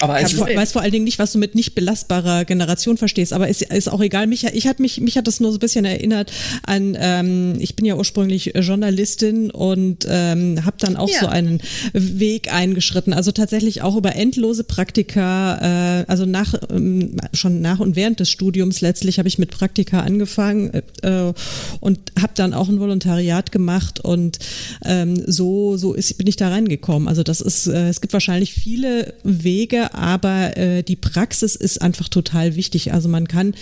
Aber
Ich hab- weiß vor allen Dingen nicht, was du mit nicht belastbarer Generation verstehst, aber ist, ist auch egal. Mich, ich hat mich, mich hat das nur so ein bisschen erinnert an, ähm, ich bin ja ursprünglich Journalistin und ähm, habe dann auch
Ja.
so einen Weg eingeschritten. Also tatsächlich auch über endlose Praktika, äh, also nach ähm, schon nach und während des Studiums letztlich habe ich mit Praktika angefangen äh, und habe dann auch ein Volontariat gemacht und ähm, so so ist bin ich da reingekommen. Also das ist äh, es gibt wahrscheinlich viele Wege, aber äh, die Praxis ist einfach total wichtig. Also man kann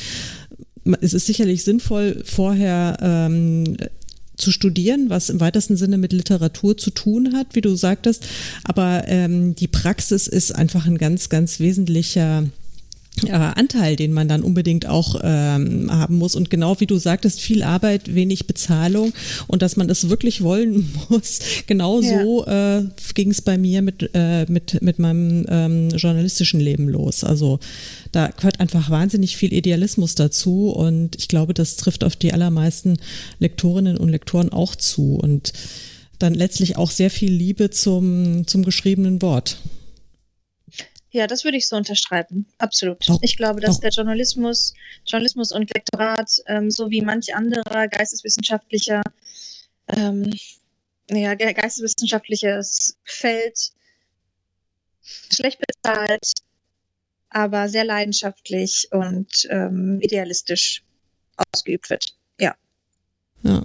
es ist sicherlich sinnvoll vorher ähm, zu studieren, was im weitesten Sinne mit Literatur zu tun hat, wie du sagtest. Aber ähm, die Praxis ist einfach ein ganz, ganz wesentlicher äh, Anteil, den man dann unbedingt auch ähm, haben muss. Und genau wie du sagtest, viel Arbeit, wenig Bezahlung und dass man es wirklich wollen muss. Genau
Ja.
so äh, ging es bei mir mit, äh, mit, mit meinem ähm, journalistischen Leben los. Also da gehört einfach wahnsinnig viel Idealismus dazu und ich glaube, das trifft auf die allermeisten Lektorinnen und Lektoren auch zu und dann letztlich auch sehr viel Liebe zum, zum geschriebenen Wort.
Ja, das würde ich so unterschreiben. Absolut.
Doch,
ich glaube, dass
doch.
der Journalismus, Journalismus und Lektorat, ähm, so wie manch anderer geisteswissenschaftlicher, ähm, ja, ge- geisteswissenschaftliches Feld schlecht bezahlt, aber sehr leidenschaftlich und ähm, idealistisch ausgeübt wird. Ja.
Ja.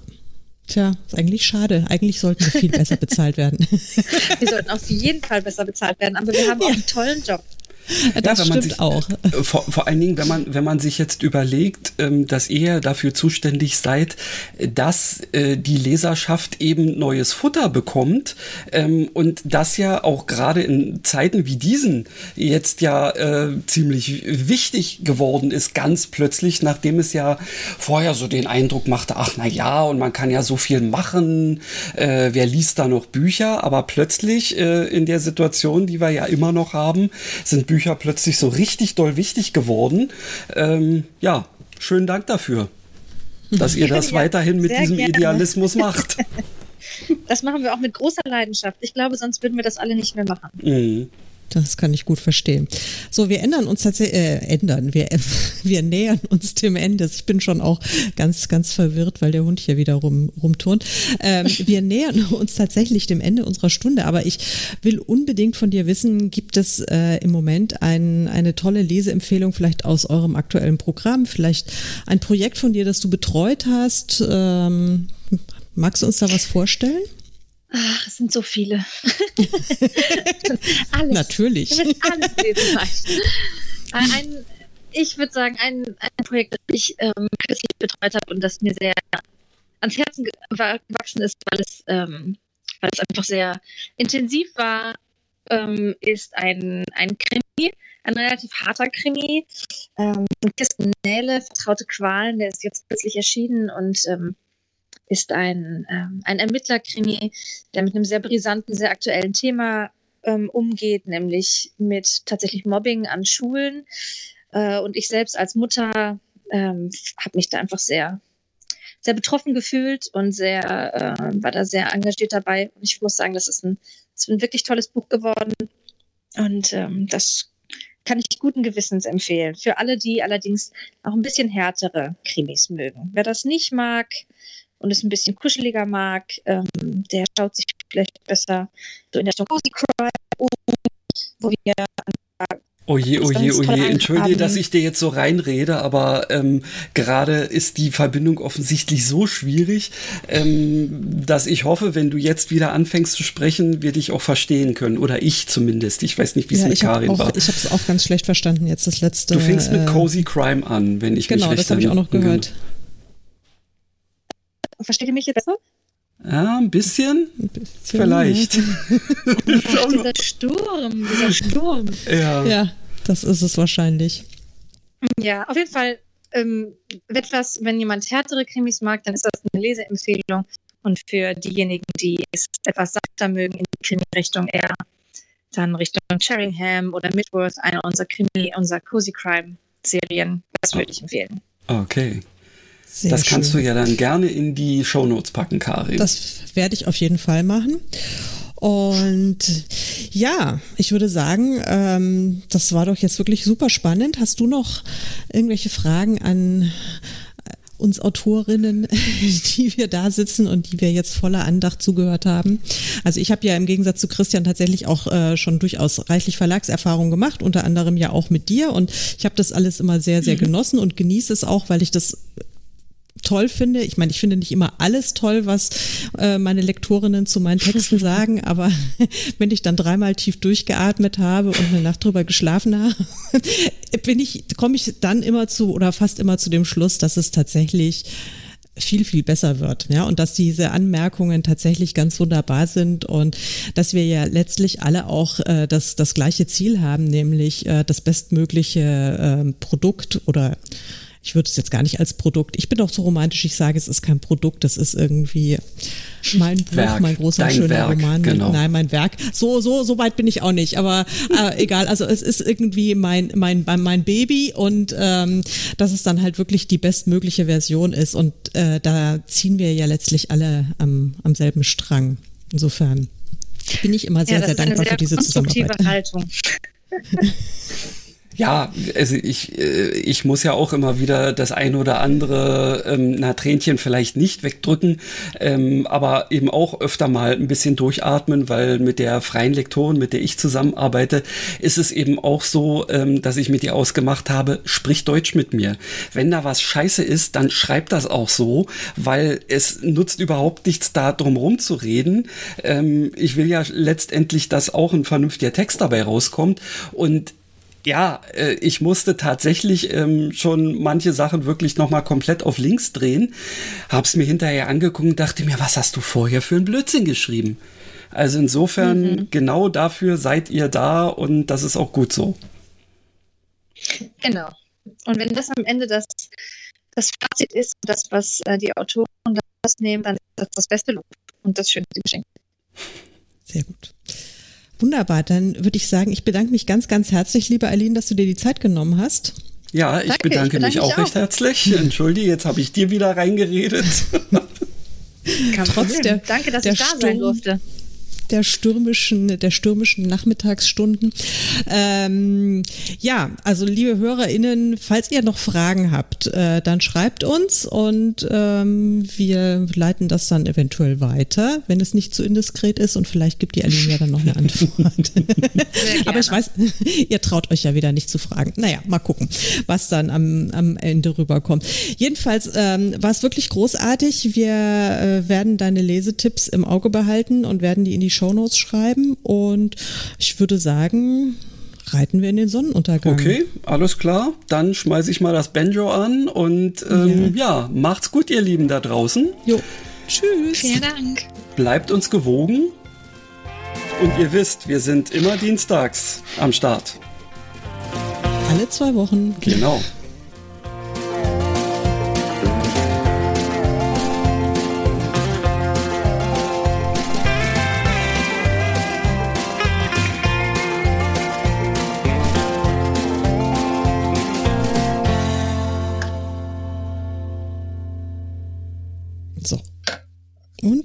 Tja, ist eigentlich schade. Eigentlich sollten wir viel besser bezahlt werden.
Wir sollten auf jeden Fall besser bezahlt werden, aber wir haben auch einen tollen Job.
Das
man
stimmt
sich-
auch.
Vor, vor allen Dingen, wenn man, wenn man sich jetzt überlegt, ähm, dass ihr dafür zuständig seid, dass äh, die Leserschaft eben neues Futter bekommt ähm, und das ja auch gerade in Zeiten wie diesen jetzt ja äh, ziemlich wichtig geworden ist, ganz plötzlich, nachdem es ja vorher so den Eindruck machte, ach na ja, und man kann ja so viel machen, äh, wer liest da noch Bücher, aber plötzlich in der Situation, die wir ja immer noch haben, sind Bücher plötzlich so richtig doll wichtig geworden. Ähm, ja, schönen Dank dafür, dass ihr das
Ja,
weiterhin mit diesem
gerne.
Idealismus macht.
Das machen wir auch mit großer Leidenschaft. Ich glaube, sonst würden wir das alle nicht mehr machen.
Mhm.
Das kann ich gut verstehen. So, wir ändern uns tatsächlich, äh, ändern, wir, wir nähern uns dem Ende. Ich bin schon auch ganz, ganz verwirrt, weil der Hund hier wieder rum, rumturnt. Ähm, wir nähern uns tatsächlich dem Ende unserer Stunde, aber ich will unbedingt von dir wissen, gibt es äh, im Moment ein, eine tolle Leseempfehlung vielleicht aus eurem aktuellen Programm, vielleicht ein Projekt von dir, das du betreut hast? Ähm, magst du uns da was vorstellen?
Ach, es sind so viele. alles.
Natürlich.
Alles lesen. Ein, ich würde sagen, ein, ein Projekt, das ich ähm, kürzlich betreut habe und das mir sehr ans Herzen gewachsen ist, weil es ähm, weil es einfach sehr intensiv war, ähm, ist ein, ein Krimi, ein relativ harter Krimi. Ähm, Kirsten Nähle, Vertraute Qualen, der ist jetzt plötzlich erschienen und ähm, ist ein, ähm, ein Ermittlerkrimi, der mit einem sehr brisanten, sehr aktuellen Thema ähm, umgeht, nämlich mit tatsächlich Mobbing an Schulen. Äh, und ich selbst als Mutter ähm, habe mich da einfach sehr, sehr betroffen gefühlt und sehr, äh, war da sehr engagiert dabei. Und ich muss sagen, das ist ein, das ist ein wirklich tolles Buch geworden. Und ähm, das kann ich guten Gewissens empfehlen. Für alle, die allerdings auch ein bisschen härtere Krimis mögen. Wer das nicht mag und es ein bisschen kuscheliger mag, ähm, der schaut sich vielleicht besser so in der Cozy Crime um, wo wir
Oje, oje, oje, entschuldige, dass ich dir jetzt so reinrede, aber ähm, gerade ist die Verbindung offensichtlich so schwierig, ähm, dass ich hoffe, wenn du jetzt wieder anfängst zu sprechen, wir dich auch verstehen können. Oder ich zumindest. Ich weiß nicht, wie es ja, mit Karin
auch,
war.
Ich habe es auch ganz schlecht verstanden jetzt, das letzte.
Du fängst mit äh, Cozy Crime an, wenn ich
genau,
mich recht
Genau, das habe ich auch noch gehört.
Versteht ihr mich jetzt besser?
Ja, ein bisschen. Ein bisschen Vielleicht.
Ach, dieser Sturm, dieser Sturm.
Ja. ja. Das ist es wahrscheinlich.
Ja, auf jeden Fall ähm, etwas, wenn jemand härtere Krimis mag, dann ist das eine Leseempfehlung. Und für diejenigen, die es etwas sachter mögen, in die Krimi-Richtung eher dann Richtung Sheringham oder Midworth, eine unserer Krimi, unserer Cozy Crime-Serien. Das würde ich empfehlen.
Okay. Sehr das kannst schön. du ja dann gerne in die Shownotes packen, Karin.
Das werde ich auf jeden Fall machen. Und ja, ich würde sagen, ähm, das war doch jetzt wirklich super spannend. Hast du noch irgendwelche Fragen an äh, uns Autorinnen, die wir da sitzen und die wir jetzt voller Andacht zugehört haben. Also ich habe ja im Gegensatz zu Christian tatsächlich auch äh, schon durchaus reichlich Verlagserfahrung gemacht, unter anderem ja auch mit dir. Und ich habe das alles immer sehr, sehr mhm. genossen und genieße es auch, weil ich das toll finde. Ich meine, ich finde nicht immer alles toll, was äh, meine Lektorinnen zu meinen Texten sagen, aber wenn ich dann dreimal tief durchgeatmet habe und eine Nacht drüber geschlafen habe, bin ich, komme ich dann immer zu oder fast immer zu dem Schluss, dass es tatsächlich viel, viel besser wird. Ja, und dass diese Anmerkungen tatsächlich ganz wunderbar sind und dass wir ja letztlich alle auch äh, das, das gleiche Ziel haben, nämlich äh, das bestmögliche äh, Produkt oder ich würde es jetzt gar nicht als Produkt, ich bin auch so romantisch, ich sage, es ist kein Produkt, das ist irgendwie mein Buch, Werk, mein großer, schöner Werk, Roman. Genau. Nein, mein Werk. So, so, so weit bin ich auch nicht, aber äh, egal, also es ist irgendwie mein, mein, mein Baby und ähm, dass es dann halt wirklich die bestmögliche Version ist und äh, da ziehen wir ja letztlich alle am, am selben Strang. Insofern bin ich immer sehr, ja, sehr dankbar sehr für diese Zusammenarbeit. Haltung.
Ja, also ich, äh, ich muss ja auch immer wieder das ein oder andere ähm, na, Tränchen vielleicht nicht wegdrücken, ähm, aber eben auch öfter mal ein bisschen durchatmen, weil mit der freien Lektorin, mit der ich zusammenarbeite, ist es eben auch so, ähm, dass ich mit ihr ausgemacht habe, sprich Deutsch mit mir. Wenn da was scheiße ist, dann schreib das auch so, weil es nutzt überhaupt nichts, da drum rum zu reden. Ähm, ich will ja letztendlich, dass auch ein vernünftiger Text dabei rauskommt und ja, äh, ich musste tatsächlich ähm, schon manche Sachen wirklich nochmal komplett auf links drehen. Hab's mir hinterher angeguckt und dachte mir, was hast du vorher für einen Blödsinn geschrieben? Also insofern, mhm. genau dafür seid ihr da und das ist auch gut so.
Genau. Und wenn das am Ende das, das Fazit ist, das, was äh, die Autoren das nehmen, dann ist das das beste Lob und das schönste Geschenk.
Sehr gut. Wunderbar, dann würde ich sagen, ich bedanke mich ganz, ganz herzlich, liebe Aline, dass du dir die Zeit genommen hast.
Ja, ich, Danke, bedanke, ich bedanke, mich auch, auch recht herzlich. Entschuldige, jetzt habe ich dir wieder reingeredet.
Trotz der, Danke, dass der ich da sein durfte
der stürmischen, der stürmischen Nachmittagsstunden. Ähm, ja, also liebe HörerInnen, falls ihr noch Fragen habt, äh, dann schreibt uns und ähm, wir leiten das dann eventuell weiter, wenn es nicht zu indiskret ist und vielleicht gibt die Aline ja dann noch eine Antwort. Aber ich weiß, ihr traut euch ja wieder nicht zu fragen. Naja, mal gucken, was dann am, am Ende rüberkommt. Jedenfalls ähm, war es wirklich großartig. Wir äh, werden deine Lesetipps im Auge behalten und werden die in die Shownotes schreiben und ich würde sagen, reiten wir in den Sonnenuntergang.
Okay, alles klar. Dann schmeiße ich mal das Banjo an und ähm, ja. ja, macht's gut, ihr Lieben da draußen.
Jo. Tschüss.
Vielen Dank.
bleibt uns gewogen. Und ihr wisst, wir sind immer dienstags am Start.
Alle zwei Wochen.
Genau.
Und